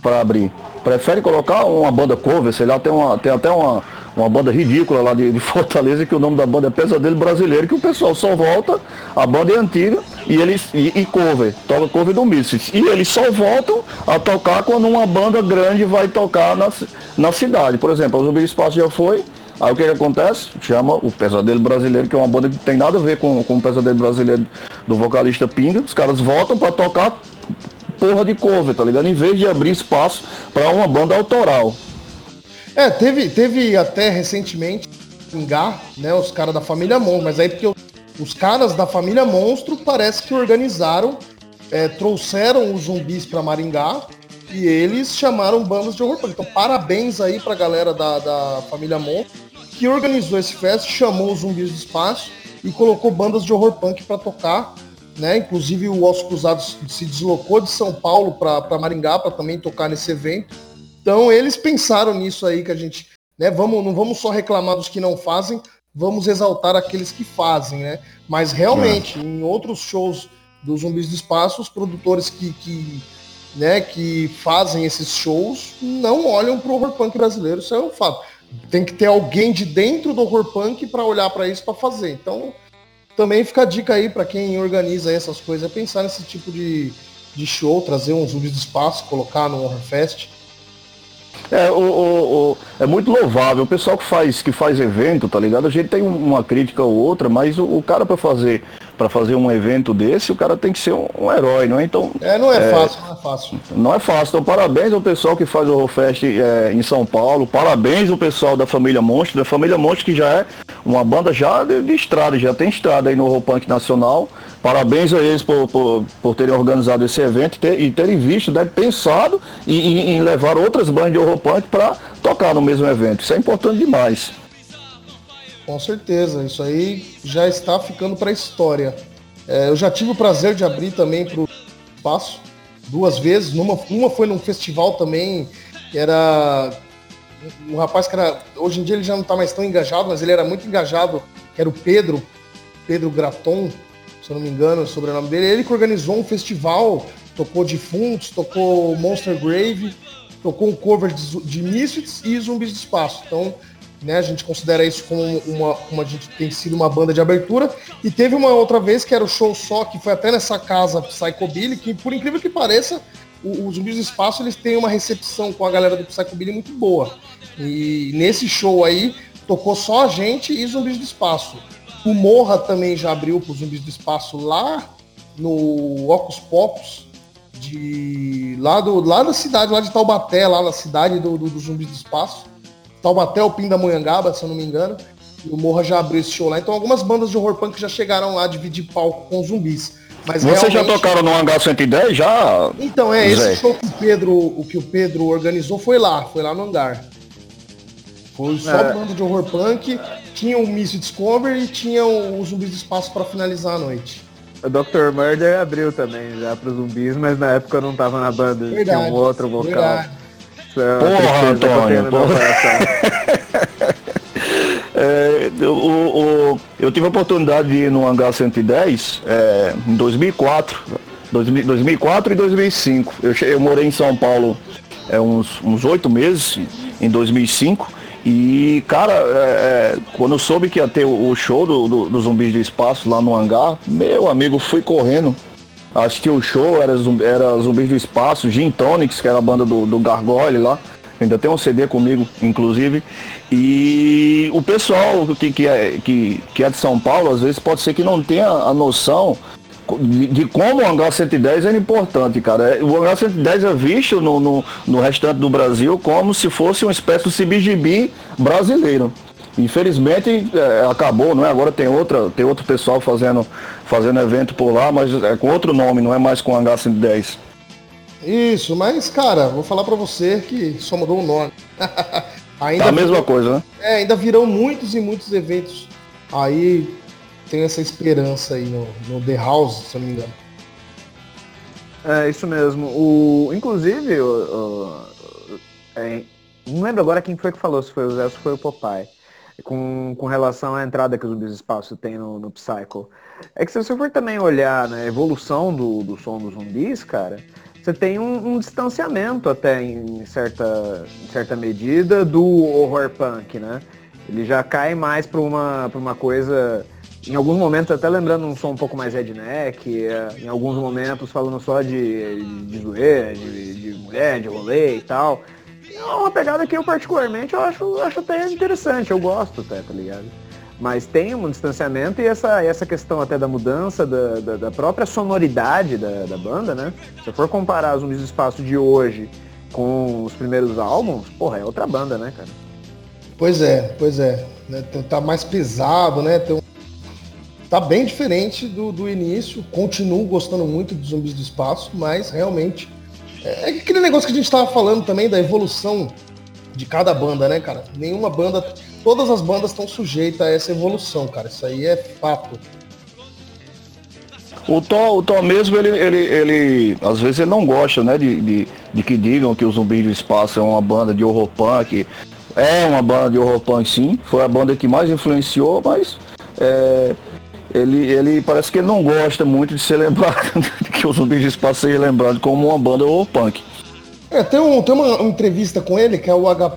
para abrir. Prefere colocar uma banda cover, sei lá, tem, uma, tem até uma, uma banda ridícula lá de, de, Fortaleza, que o nome da banda é Pesadelo Brasileiro, que o pessoal só volta, a banda é antiga, e eles e, e cover, toca cover do Misfits. E eles só voltam a tocar quando uma banda grande vai tocar na, na cidade. Por exemplo, o Zumbi Espaço já foi, Aí o que, que acontece? Chama o Pesadelo Brasileiro, que é uma banda que tem nada a ver com, com o Pesadelo Brasileiro do vocalista Pinga. Os caras voltam para tocar porra de cover, tá ligado? Em vez de abrir espaço para uma banda autoral. É, teve, teve até recentemente Pingá, né, os caras da família Monstro, mas aí porque os caras da família Monstro parece que organizaram, é, trouxeram os zumbis para Maringá e eles chamaram bandas de horror punk. Então, parabéns aí pra galera da, da família Monstro que organizou esse fest, chamou os zumbis do espaço e colocou bandas de horror punk para tocar. Né? Inclusive o Ossos Cruzados se deslocou de São Paulo para Maringá para também tocar nesse evento. Então eles pensaram nisso aí que a gente, né? Vamos, não vamos só reclamar dos que não fazem, vamos exaltar aqueles que fazem, né? Mas realmente, é. em outros shows dos Zumbis do Espaço, os produtores que, que né, que fazem esses shows não olham para o horror punk brasileiro, isso é um fato. Tem que ter alguém de dentro do horror punk para olhar para isso para fazer. Então, também fica a dica aí para quem organiza essas coisas, é pensar nesse tipo de, de show, trazer uns zumbis do espaço, colocar no Horror Fest. É, o, o, o, é muito louvável. O pessoal que faz, que faz evento, tá ligado? A gente tem uma crítica ou outra, mas o, o cara para fazer para fazer um evento desse, o cara tem que ser um, um herói, não é? Então. É, não é, é, fácil, não é fácil. Não é fácil. Então, parabéns ao pessoal que faz o Horrorfest é, em São Paulo, parabéns ao pessoal da Família Monstro, da Família Monstro que já é uma banda já de, de estrada, já tem estrada aí no Horror Punk Nacional. Parabéns a eles por, por, por terem organizado esse evento e, ter, e terem visto, né, pensado em, em, levar outras bandas de horror para tocar no mesmo evento. Isso é importante demais. Com certeza, isso aí já está ficando para a história. É, eu já tive o prazer de abrir também para o espaço duas vezes. Numa, uma foi num festival também, que era um rapaz que era. Hoje em dia ele já não está mais tão engajado, mas ele era muito engajado, que era o Pedro, Pedro Graton, se eu não me engano, o sobrenome dele. Ele que organizou um festival, tocou Defuntos, tocou Monster Grave, tocou um cover de, de Misfits e Zumbis do Espaço. Então né? A gente considera isso como uma, uma a gente tem sido uma banda de abertura. E teve uma outra vez que era o show só, que foi até nessa casa Psychobilly, que por incrível que pareça, os Zumbis do Espaço eles têm uma recepção com a galera do Psychobilly muito boa. E nesse show aí tocou só a gente e Zumbis do Espaço. O Morra também já abriu para os Zumbis do Espaço lá no Ocus Pocos, de lá, do, lá da cidade, lá de Taubaté, lá na cidade do, do, do Zumbis do Espaço. Taubaté, o Pindamonhangaba, se eu não me engano. E o Morra já abriu esse show lá. Então algumas bandas de horror punk já chegaram lá dividir palco com zumbis. Mas Vocês realmente... já tocaram no Hangar 110 já? Então, é, Zé. esse show que o Pedro, o que o Pedro organizou foi lá, foi lá no hangar. Foi só é. banda de horror punk, tinha o Miss Discover e tinha os zumbis do espaço para finalizar a noite. O Dr. Murder abriu também já para os zumbis, mas na época eu não tava na banda, verdade, tinha um outro vocal. Verdade. É porra, Antônio. Porra. é, o, o, eu tive a oportunidade de ir no Hangar 110 é, em 2004, 2004 e 2005. Eu, eu morei em São Paulo é, uns oito meses, em 2005. E, cara, é, é, quando eu soube que ia ter o, show do, do, do Zumbis do Espaço lá no hangar, meu amigo, fui correndo Acho que o show era, era Zumbis do Espaço, Gin Tonics, que era a banda do, do Gargoyle lá. Ainda tem um CD comigo, inclusive. E o pessoal que, que, é, que, que é de São Paulo, às vezes pode ser que não tenha a noção de, de como o Hangar 110 é importante, cara. O Hangar 110 é visto no, no, no restante do Brasil como se fosse uma espécie de CBGB brasileiro. Infelizmente é, acabou, não é? Agora tem outra, tem outro pessoal fazendo, fazendo evento por lá, mas é com outro nome, não é mais com H110. Isso, mas cara, vou falar para você que só mudou o nome. ainda tá a mesma virou, coisa, né? É, ainda virão muitos e muitos eventos. Aí tem essa esperança aí no, no The House, se eu não me engano. É, isso mesmo. O, inclusive, o, o, é, não lembro agora quem foi que falou, se foi o Zé ou se foi o Popeye com, com relação à entrada que o Zumbis Espaço tem no, no Psycho. É que se você for também olhar né, evolução do, do som dos zumbis, cara, você tem um, um distanciamento até em certa, em certa medida do horror punk, né? Ele já cai mais para uma, pra uma coisa, em alguns momentos até lembrando um som um pouco mais redneck, é, em alguns momentos falando só de, de, zoeira, de, de mulher, de rolê e tal É uma pegada que eu particularmente eu acho, acho até interessante, eu gosto até, tá ligado? Mas tem um distanciamento e essa, essa questão até da mudança da, da, da própria sonoridade da, da, banda, né? Se eu for comparar os Zumbis do Espaço de hoje com os primeiros álbuns, porra, é outra banda, né, cara? Pois é, pois é. Né? Tá mais pesado, né? Tem um... Tá bem diferente do, do início. Continuo gostando muito dos Zumbis do Espaço, mas realmente é, é aquele negócio que a gente estava falando também da evolução de cada banda, né, cara? Nenhuma banda, todas as bandas estão sujeitas a essa evolução, cara. Isso aí é fato. O Tom, o Tom mesmo, ele, ele, ele, às vezes ele não gosta, né, de, de, de que digam que o Zumbi do Espaço é uma banda de horror punk. É uma banda de horror punk, sim. Foi a banda que mais influenciou, mas é, ele, ele parece que ele não gosta muito de ser lembrado, que o Zumbi do Espaço seja lembrado como uma banda horror punk. É, tem, um, tem uma, uma, entrevista com ele que é o H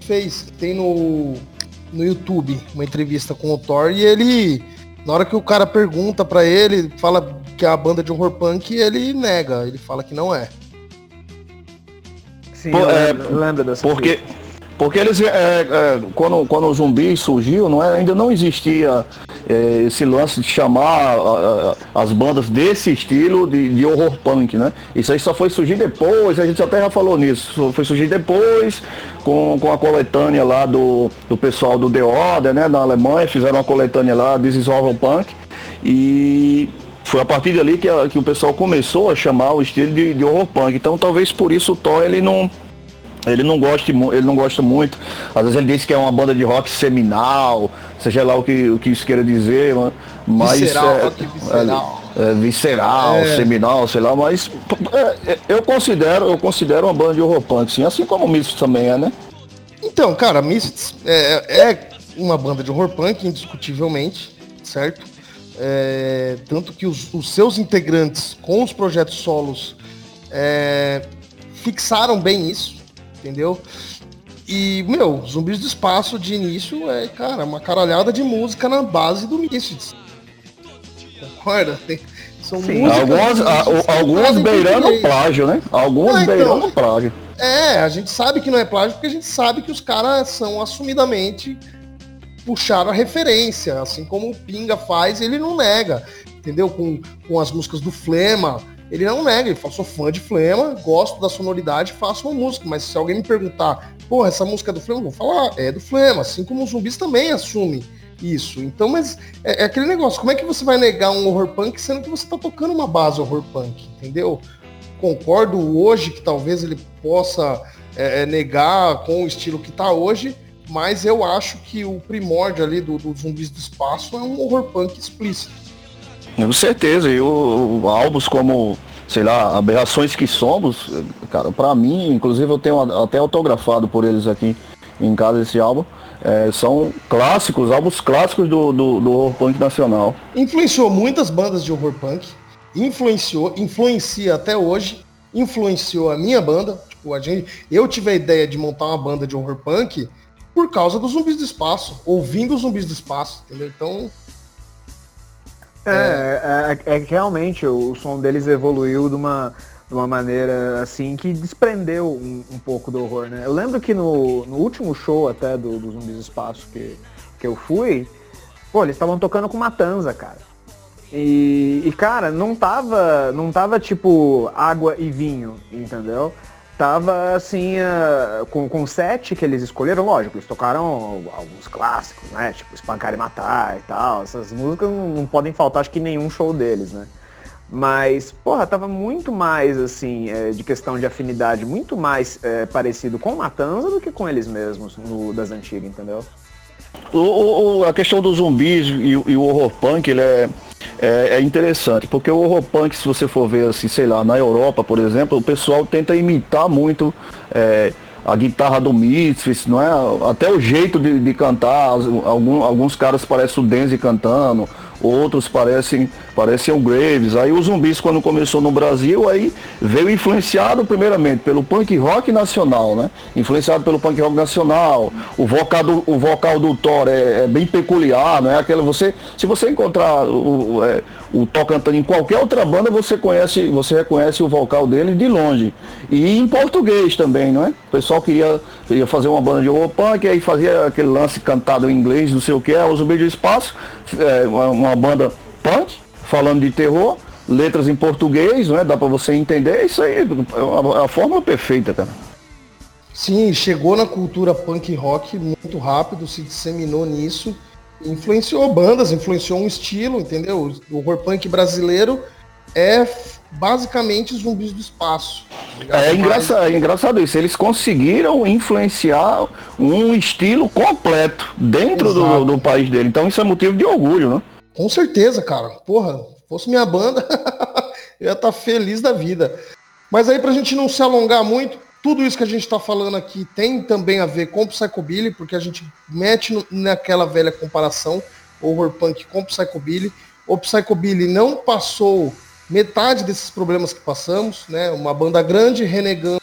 fez, tem no, no YouTube, uma entrevista com o Thor, e ele, na hora que o cara pergunta para ele, fala que é a banda de horror punk, ele nega, ele fala que não é. Sim, Pô, é, lembra dessa porque, porque eles, é, é, quando, quando o zumbi surgiu, não é, ainda não existia é, esse lance de chamar as bandas desse estilo de, de, horror punk, né? Isso aí só foi surgir depois, a gente até já falou nisso, foi surgir depois com, com a coletânea lá do, do pessoal do The Order, né? Da Alemanha, fizeram uma coletânea lá, This is Horror Punk, e foi a partir dali que, a, que o pessoal começou a chamar o estilo de, de horror punk. Então talvez por isso o Thor ele não ele não gosta, ele não gosta muito. Às vezes ele diz que é uma banda de rock seminal, seja lá o que, o que isso queira dizer, mas visceral, é, visceral, é, é, visceral é. seminal, sei lá, mas é, é, eu considero, eu considero uma banda de horror punk, sim, assim como o Misfits também é, né? Então, cara, Misfits é, é uma banda de horror punk, indiscutivelmente, certo? tanto que os, os, seus integrantes com os projetos solos fixaram bem isso, entendeu? E, meu, Zumbis do Espaço de início é, cara, uma caralhada de música na base do Misfits. Concorda? São Sim, algumas, a, algumas beirando plágio, né? Algumas ah, então, beirando plágio. É, a gente sabe que não é plágio porque a gente sabe que os caras são assumidamente puxaram a referência, assim como o Pinga faz, ele não nega, entendeu? Com, com as músicas do Flema, ele não nega, ele sou fã de Flema, gosto da sonoridade, faço uma música, mas se alguém me perguntar, pô, essa música é do Flema, eu vou falar, é do Flema, assim como os zumbis também assumem isso. Então, mas é, é, aquele negócio, como é que você vai negar um horror punk sendo que você tá tocando uma base horror punk, entendeu? Concordo hoje que talvez ele possa é, é negar com o estilo que tá hoje, mas eu acho que o primórdio ali dos do zumbis do espaço é um horror punk explícito. Com certeza, e álbuns como, sei lá, Aberrações que Somos, cara, pra mim, inclusive eu tenho até autografado por eles aqui em casa esse álbum. É, são clássicos, álbuns clássicos do, do, do horror punk nacional. Influenciou muitas bandas de horror punk, influenciou, influencia até hoje, influenciou a minha banda. Tipo, a gente, eu tive a ideia de montar uma banda de horror punk por causa dos zumbis do espaço, ouvindo os zumbis do espaço, entendeu? Então, é, é, é, que realmente o, o, som deles evoluiu de uma, de uma maneira assim que desprendeu um, um, pouco do horror, né? Eu lembro que no, no último show até do, do Zumbis Espaço que, que eu fui, pô, eles estavam tocando com Matanza, cara. E, e, cara, não tava, não tava tipo água e vinho, entendeu? Tava assim, uh, com, com sete que eles escolheram, lógico, eles tocaram alguns clássicos, né? Tipo Espancar e Matar e tal. Essas músicas não, não podem faltar, acho que nenhum show deles, né? Mas, porra, tava muito mais, assim, é, de questão de afinidade, muito mais é, parecido com Matanza do que com eles mesmos, no, das antigas, entendeu? O, o, a questão dos zumbis e, e, o horror punk, ele é, é, é, interessante, porque o horror punk, se você for ver assim, sei lá, na Europa, por exemplo, o pessoal tenta imitar muito é, a guitarra do Misfits, não é? Até o jeito de, de cantar, algum, alguns caras parecem o Denzi cantando, outros parecem, parecem o Graves. Aí os zumbis quando começou no Brasil, aí veio influenciado primeiramente pelo punk rock nacional, né? Influenciado pelo punk rock nacional. O vocal do, o vocal do Thor é, é bem peculiar, não é aquela você, se você encontrar o, é, o tocantando em qualquer outra banda, você conhece, você reconhece o vocal dele de longe. E em português também, não é? O pessoal queria, queria fazer uma banda de horror punk, aí fazia aquele lance cantado em inglês, não sei o que, é, os do espaço, é, uma, banda punk, falando de terror, letras em português, não é? Dá para você entender, isso aí é a, a fórmula perfeita, cara. Sim, chegou na cultura punk rock muito rápido, se disseminou nisso, influenciou bandas, influenciou um estilo, entendeu? O horror punk brasileiro é basicamente zumbis do espaço. Tá é engraçado, é engraçado isso. Eles conseguiram influenciar um estilo completo dentro do, do, país dele. Então isso é motivo de orgulho, né? Com certeza, cara. Porra, fosse minha banda, eu ia estar tá feliz da vida. Mas aí pra gente não se alongar muito, tudo isso que a gente está falando aqui tem também a ver com Psychobilly, porque a gente mete no, naquela velha comparação, horror punk com Psychobilly. O Psychobilly não passou metade desses problemas que passamos, né? Uma banda grande renegando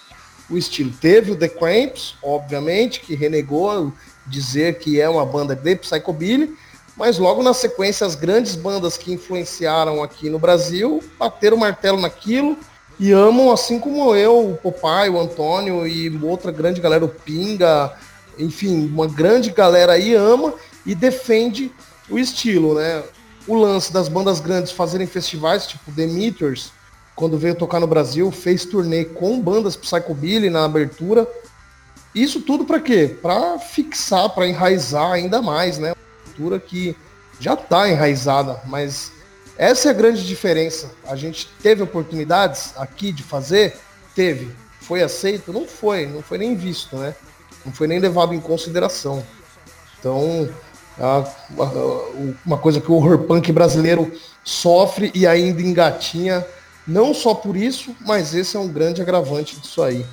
o estilo. Teve o The Cramps, obviamente, que renegou dizer que é uma banda de Psychobilly, mas logo na sequência as grandes bandas que influenciaram aqui no Brasil bateram o martelo naquilo e amam, assim como eu, o Popeye, o Antônio e outra grande galera, o Pinga, enfim, uma grande galera aí ama e defende o estilo, né? O lance das bandas grandes fazerem festivais, tipo The Meters, quando veio tocar no Brasil, fez turnê com bandas Psychobilly na abertura. Isso tudo para quê? Para fixar, para enraizar ainda mais, né? Uma cultura que já está enraizada, mas essa é a grande diferença. A gente teve oportunidades aqui de fazer? Teve. Foi aceito? Não foi. Não foi nem visto, né? Não foi nem levado em consideração. Então, uma coisa que o horror punk brasileiro sofre e ainda engatinha, não só por isso, mas esse é um grande agravante disso aí.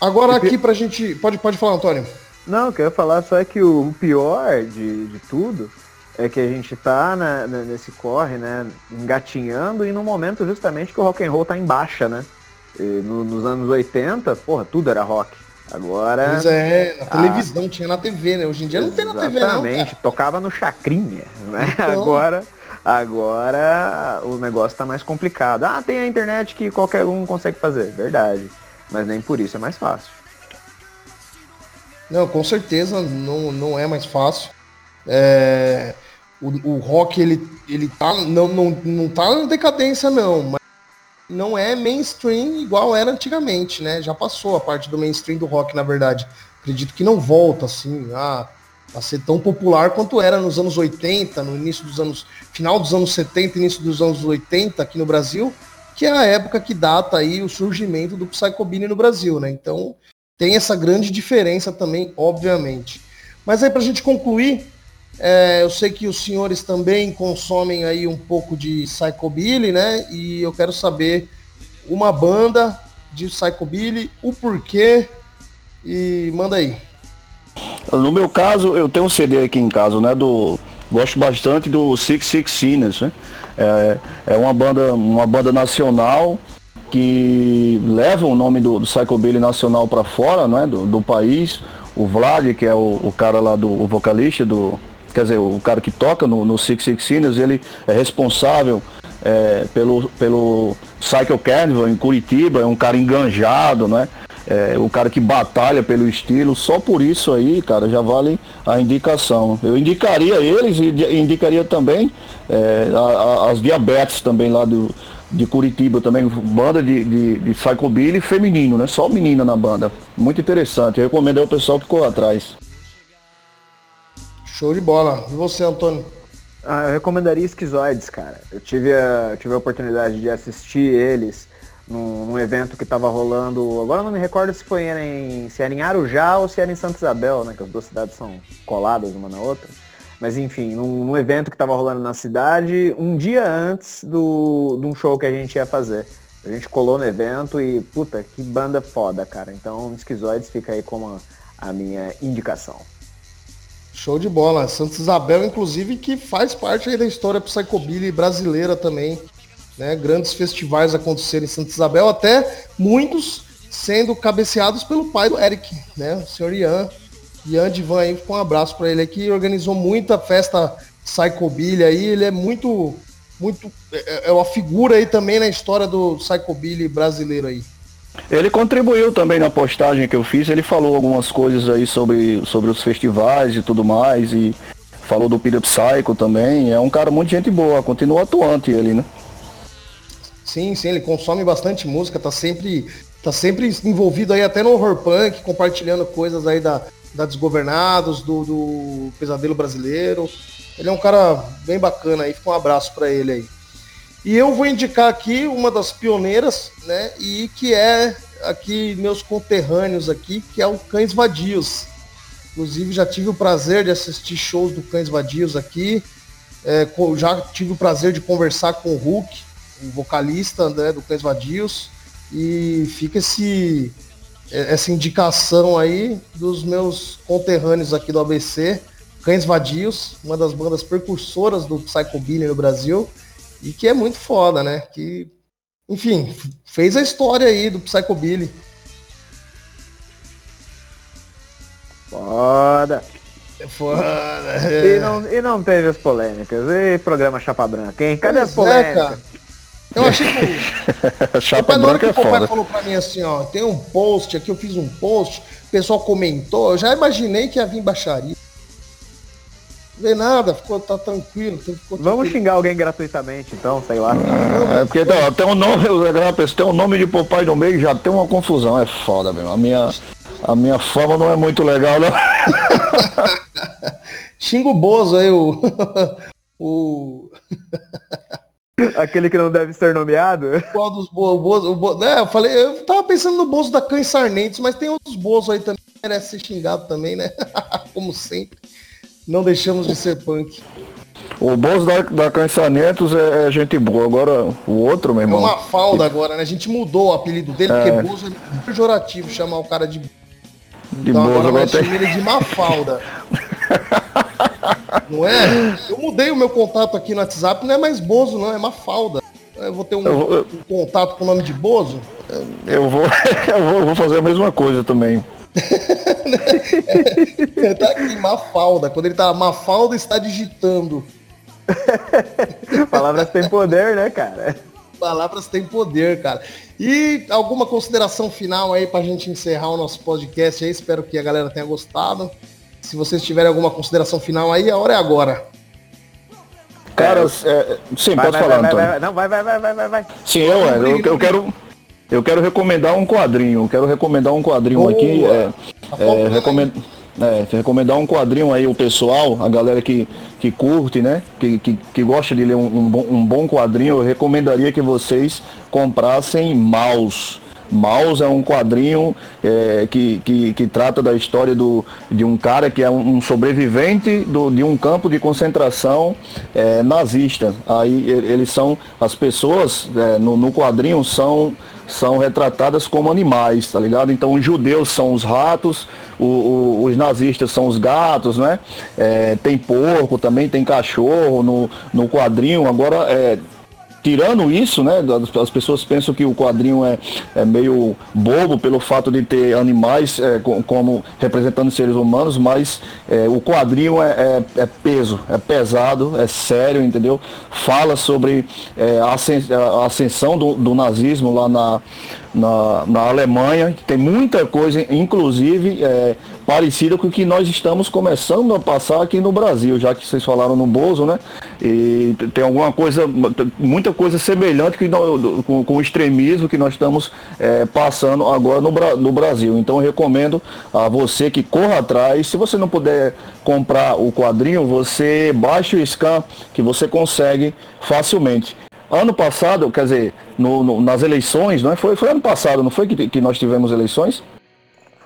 Agora aqui pra gente. Pode, pode falar, Antônio. Não, eu ia falar só é que o pior de, de tudo é que a gente tá né, nesse corre, né, engatinhando e no momento justamente que o rock and roll tá em baixa, né? No, nos anos 80, porra, tudo era rock. Agora. Pois é, na televisão, a... tinha na TV, né? Hoje em dia não tem na TV, não. Exatamente, tocava no chacrinha, né? Então... Agora. Agora o negócio tá mais complicado. Ah, tem a internet que qualquer um consegue fazer, verdade. Mas nem por isso é mais fácil. Não, com certeza não, não é mais fácil. É, o, o rock ele, ele tá, não, não, não tá na decadência, não, mas não é mainstream igual era antigamente, né? Já passou a parte do mainstream do rock, na verdade. Acredito que não volta assim a, a ser tão popular quanto era nos anos 80, no início dos anos. final dos anos 70, início dos anos 80 aqui no Brasil, que é a época que data aí o surgimento do Psychobilly no Brasil, né? Então tem essa grande diferença também, obviamente. Mas aí pra gente concluir, é, eu sei que os senhores também consomem aí um pouco de psychobilly, né? E eu quero saber uma banda de psychobilly, o porquê e manda aí. No meu caso, eu tenho um CD aqui em casa, né? Do gosto bastante do Six Six Sinners, né? É, é uma banda, uma banda nacional que leva o nome do, do Psychobilly nacional para fora, né? Do, do país. O Vlad, que é o, o cara lá do vocalista do quer dizer, o cara que toca no, no Six Six Sinners, ele é responsável é, pelo, pelo Cycle Carnival em Curitiba, é um cara enganjado, né? É, o cara que batalha pelo estilo, só por isso aí, cara, já vale a indicação. Eu indicaria eles e indicaria também é, a, a, as diabetes também lá do, de Curitiba também, banda de, de, de Psychobilly feminino, né? Só menina na banda. Muito interessante. Eu recomendo ao pessoal que corra atrás. Show de bola. E você, Antônio? Ah, eu recomendaria Esquizoides, cara. Eu tive a, tive a oportunidade de assistir eles num, num evento que estava rolando. Agora não me recordo se foi em, se era em Arujá ou se era em Santa Isabel, né? Que as duas cidades são coladas uma na outra. Mas enfim, num, num evento que estava rolando na cidade, um dia antes do, de um show que a gente ia fazer. A gente colou no evento e, puta, que banda foda, cara. Então, Esquizoides fica aí como a, a minha indicação. Show de bola. Santa Isabel, inclusive, que faz parte da história psychobilly brasileira também. Né? Grandes festivais aconteceram em Santa Isabel, até muitos sendo cabeceados pelo pai do Eric, né? O senhor Ian. Ian Divan aí, um abraço para ele aqui, organizou muita festa psychobilly aí, ele é muito muito é, é uma figura aí também na história do psychobilly brasileiro aí. Ele contribuiu também na postagem que eu fiz, ele falou algumas coisas aí sobre, sobre os festivais e tudo mais, e falou do Peter Psycho também, é um cara muito gente boa, continua atuante ele, né? Sim, sim, ele consome bastante música, tá sempre, tá sempre envolvido aí até no horror punk, compartilhando coisas aí da, da Desgovernados, do, do Pesadelo Brasileiro. Ele é um cara bem bacana aí, fica um abraço para ele aí. E eu vou indicar aqui uma das pioneiras, né? E que é aqui meus conterrâneos aqui, que é o Cães Vadios. Inclusive já tive o prazer de assistir shows do Cães Vadios aqui. É, já tive o prazer de conversar com o Hulk, o vocalista né, do Cães Vadios. E fica esse, é, essa indicação aí dos meus conterrâneos aqui do ABC, Cães Vadios, uma das bandas precursoras do Psychobilly no Brasil e que é muito foda, né? Que, enfim, fez a história aí do Psychobilly. Foda. É foda. E, não, e não teve as polêmicas. E programa Chapa Branca, hein? Cadê pois as é, polêmicas? É, eu achei que. Chapa Branca que o papai falou pra mim assim, ó, tem um post aqui, eu fiz um post, o pessoal comentou, eu já imaginei que ia vir baixaria. Vê nada, ficou, tá tranquilo. Ficou Vamos xingar alguém gratuitamente, então, sei lá. É, porque tem, tem um nome, tem um nome de papai no meio, já tem uma confusão, é foda mesmo. A minha, a minha fama não é muito legal, não. Xinga o Bozo aí, o. o... Aquele que não deve ser nomeado? Qual dos Bozo? O Bozo, é, eu falei, eu tava pensando no Bozo da Cães Sarnentes, mas tem outros Bozo aí também que merece ser xingado também, né? Como sempre. Não deixamos de ser punk. O Bozo da, da Cansanetos é, é, gente boa, agora o outro, meu irmão. É uma falda agora, né? A gente mudou o apelido dele, é. porque Bozo é pejorativo chamar o cara de. De então Bozo, agora vai ele de Mafalda. não é? Eu mudei o meu contato aqui no WhatsApp, não é mais Bozo, não, é Mafalda. Eu vou ter um, eu, um contato com o nome de Bozo? Eu vou, eu vou, vou fazer a mesma coisa também. é, tá aqui, Mafalda. Quando ele tá, Mafalda está digitando. Palavras têm poder, né, cara? Palavras têm poder, cara. E alguma consideração final aí pra gente encerrar o nosso podcast aí? Espero que a galera tenha gostado. Se vocês tiverem alguma consideração final aí, a hora é agora. Cara, é, sim, vai, pode vai, falar, vai, Antônio. Vai, não, vai, vai, vai, vai, vai. Sim, eu, eu, eu quero eu quero recomendar um quadrinho. Quero recomendar um quadrinho Boa. aqui. É, é, recomend, é, recomendar um quadrinho aí o pessoal, a galera que, que curte, né? Que, que, que gosta de ler um, um, bom, um bom quadrinho, eu recomendaria que vocês comprassem Mouse. Mouse é um quadrinho é, que, que, que, trata da história do, de um cara que é um, sobrevivente do, de um campo de concentração é, nazista. Aí eles são, as pessoas é, no, no quadrinho são são retratadas como animais, tá ligado? Então os judeus são os ratos, o, o, os nazistas são os gatos, né? É, tem porco também, tem cachorro no, no quadrinho. Agora, é, tirando isso, né, as pessoas pensam que o quadrinho é, é meio bobo pelo fato de ter animais é, como representando seres humanos, mas é, o quadrinho é, é, é, peso, é pesado, é sério, entendeu? Fala sobre é, a ascensão do, do nazismo lá na, na, na Alemanha, tem muita coisa, inclusive é, parecida com o que nós estamos começando a passar aqui no Brasil, já que vocês falaram no Bozo, né? E tem alguma coisa, muita coisa semelhante que com, com, o extremismo que nós estamos é, passando agora no, no Brasil. Então eu recomendo a você que corra atrás. Se você não puder comprar o quadrinho, você baixa o scan que você consegue facilmente. Ano passado, quer dizer, no, no, nas eleições, não é? Foi, foi ano passado, não foi que, que nós tivemos eleições?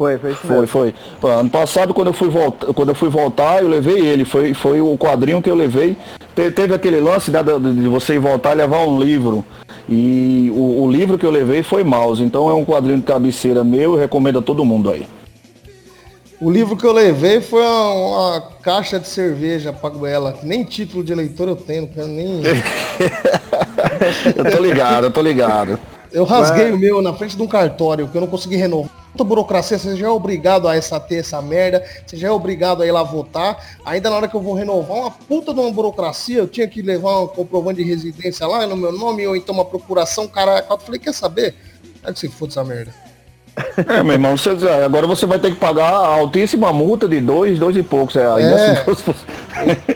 Foi, foi isso Foi, foi. Ano passado, quando eu fui voltar, quando eu fui voltar, eu levei ele. Foi, foi o quadrinho que eu levei. Te, teve aquele lance né, de, de, você ir voltar e levar um livro. E o, o, livro que eu levei foi Mouse. Então é um quadrinho de cabeceira meu, eu recomendo a todo mundo aí. O livro que eu levei foi uma, uma caixa de cerveja para ela. Nem título de eleitor eu tenho, nem. eu tô ligado, eu tô ligado. Eu rasguei Mas... o meu na frente de um cartório, que eu não consegui renovar puta burocracia, você já é obrigado a essa ter essa merda, você já é obrigado a ir lá votar. Ainda na hora que eu vou renovar uma puta de uma burocracia, eu tinha que levar um comprovante de residência lá no meu nome, ou então uma procuração, cara. Eu falei, quer saber? É que se foda essa merda. É, meu irmão, você, agora você vai ter que pagar a altíssima multa de dois, dois e poucos reais. É.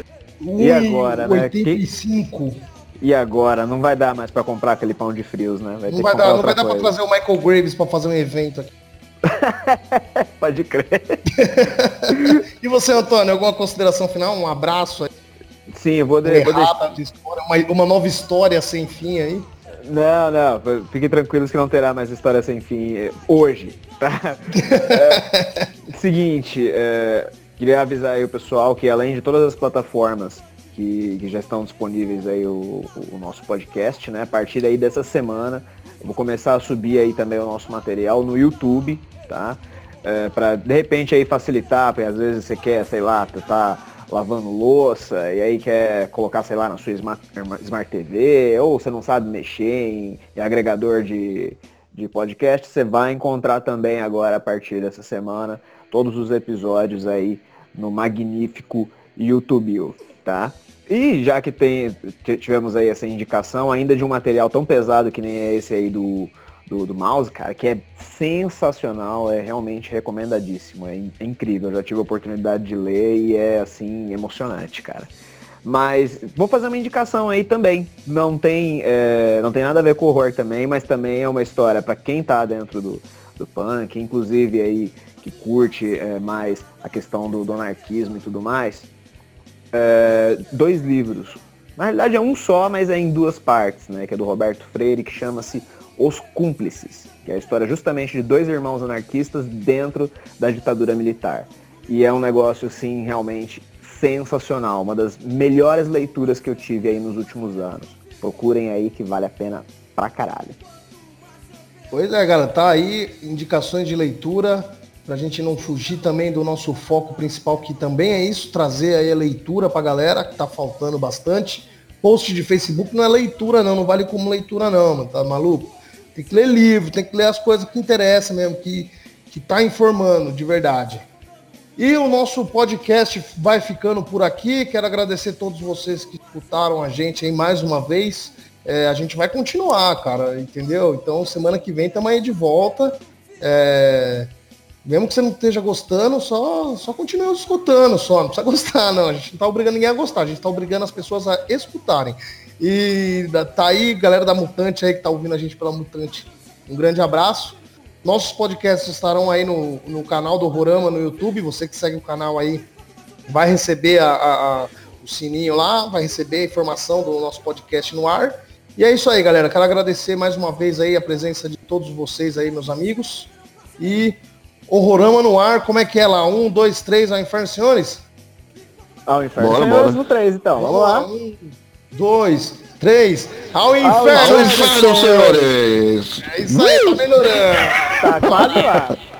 e agora, né? 85. E agora? Não vai dar mais pra comprar aquele pão de frios, né? Vai não vai dar, não vai dar pra trazer o Michael Graves pra fazer um evento aqui. Pode crer. e você, Antônio, alguma consideração final? Um abraço aí. Sim, eu vou, de, vou deixar... de história, uma, uma nova história sem fim aí. Não, não, fiquem tranquilos que não terá mais história sem fim eh, hoje, tá? é, seguinte, é, queria avisar aí o pessoal que além de todas as plataformas que, que já estão disponíveis aí o, o, nosso podcast, né? A partir aí dessa semana, vou começar a subir aí também o nosso material no YouTube, tá? É, para de repente aí facilitar, porque às vezes você quer, sei lá, tá lavando louça e aí quer colocar, sei lá, na sua Smart, Smart TV, ou você não sabe mexer em, em agregador de, de podcast, você vai encontrar também agora, a partir dessa semana, todos os episódios aí no magnífico YouTube, tá? E já que tem, tivemos aí essa indicação ainda de um material tão pesado que nem é esse aí do, do, do mouse, cara, que é sensacional, é realmente recomendadíssimo, é, é, incrível. Eu já tive a oportunidade de ler e é assim, emocionante, cara. Mas vou fazer uma indicação aí também. Não tem, é, não tem nada a ver com horror também, mas também é uma história para quem tá dentro do, do punk, inclusive aí que curte é, mais a questão do, do anarquismo e tudo mais. É, dois livros. Na realidade é um só, mas é em duas partes, né? Que é do Roberto Freire, que chama-se os Cúmplices, que é a história justamente de dois irmãos anarquistas dentro da ditadura militar. E é um negócio, assim, realmente sensacional. Uma das melhores leituras que eu tive aí nos últimos anos. Procurem aí que vale a pena pra caralho. Pois é, galera, tá aí indicações de leitura pra gente não fugir também do nosso foco principal, que também é isso, trazer aí a leitura pra galera, que tá faltando bastante. Post de Facebook não é leitura não, não vale como leitura não, mano, tá maluco? Tem que ler livro, tem que ler as coisas que interessam mesmo, que, que tá informando de verdade. E o nosso podcast vai ficando por aqui. Quero agradecer a todos vocês que escutaram a gente aí mais uma vez. É, a gente vai continuar, cara, entendeu? Então, semana que vem estamos aí de volta. É, mesmo que você não esteja gostando, só, só continue escutando, só. Não precisa gostar, não. A gente não está obrigando ninguém a gostar, a gente está obrigando as pessoas a escutarem. E tá aí, galera da Mutante aí que tá ouvindo a gente pela Mutante. Um grande abraço. Nossos podcasts estarão aí no, no canal do Horama no YouTube. Você que segue o canal aí vai receber a, a, a, o sininho lá, vai receber a informação do nosso podcast no ar. E é isso aí, galera. Quero agradecer mais uma vez aí a presença de todos vocês aí, meus amigos. E Horrorama no ar, como é que é lá? Um, dois, três, ao inferno, senhores? Ao inferno, bora, senhores, bora. no três, então. Vamos, Vamos lá. Um, dois, três. Ao inferno, Ao inferno senhores! É isso aí, tá melhorando. Tá quase lá.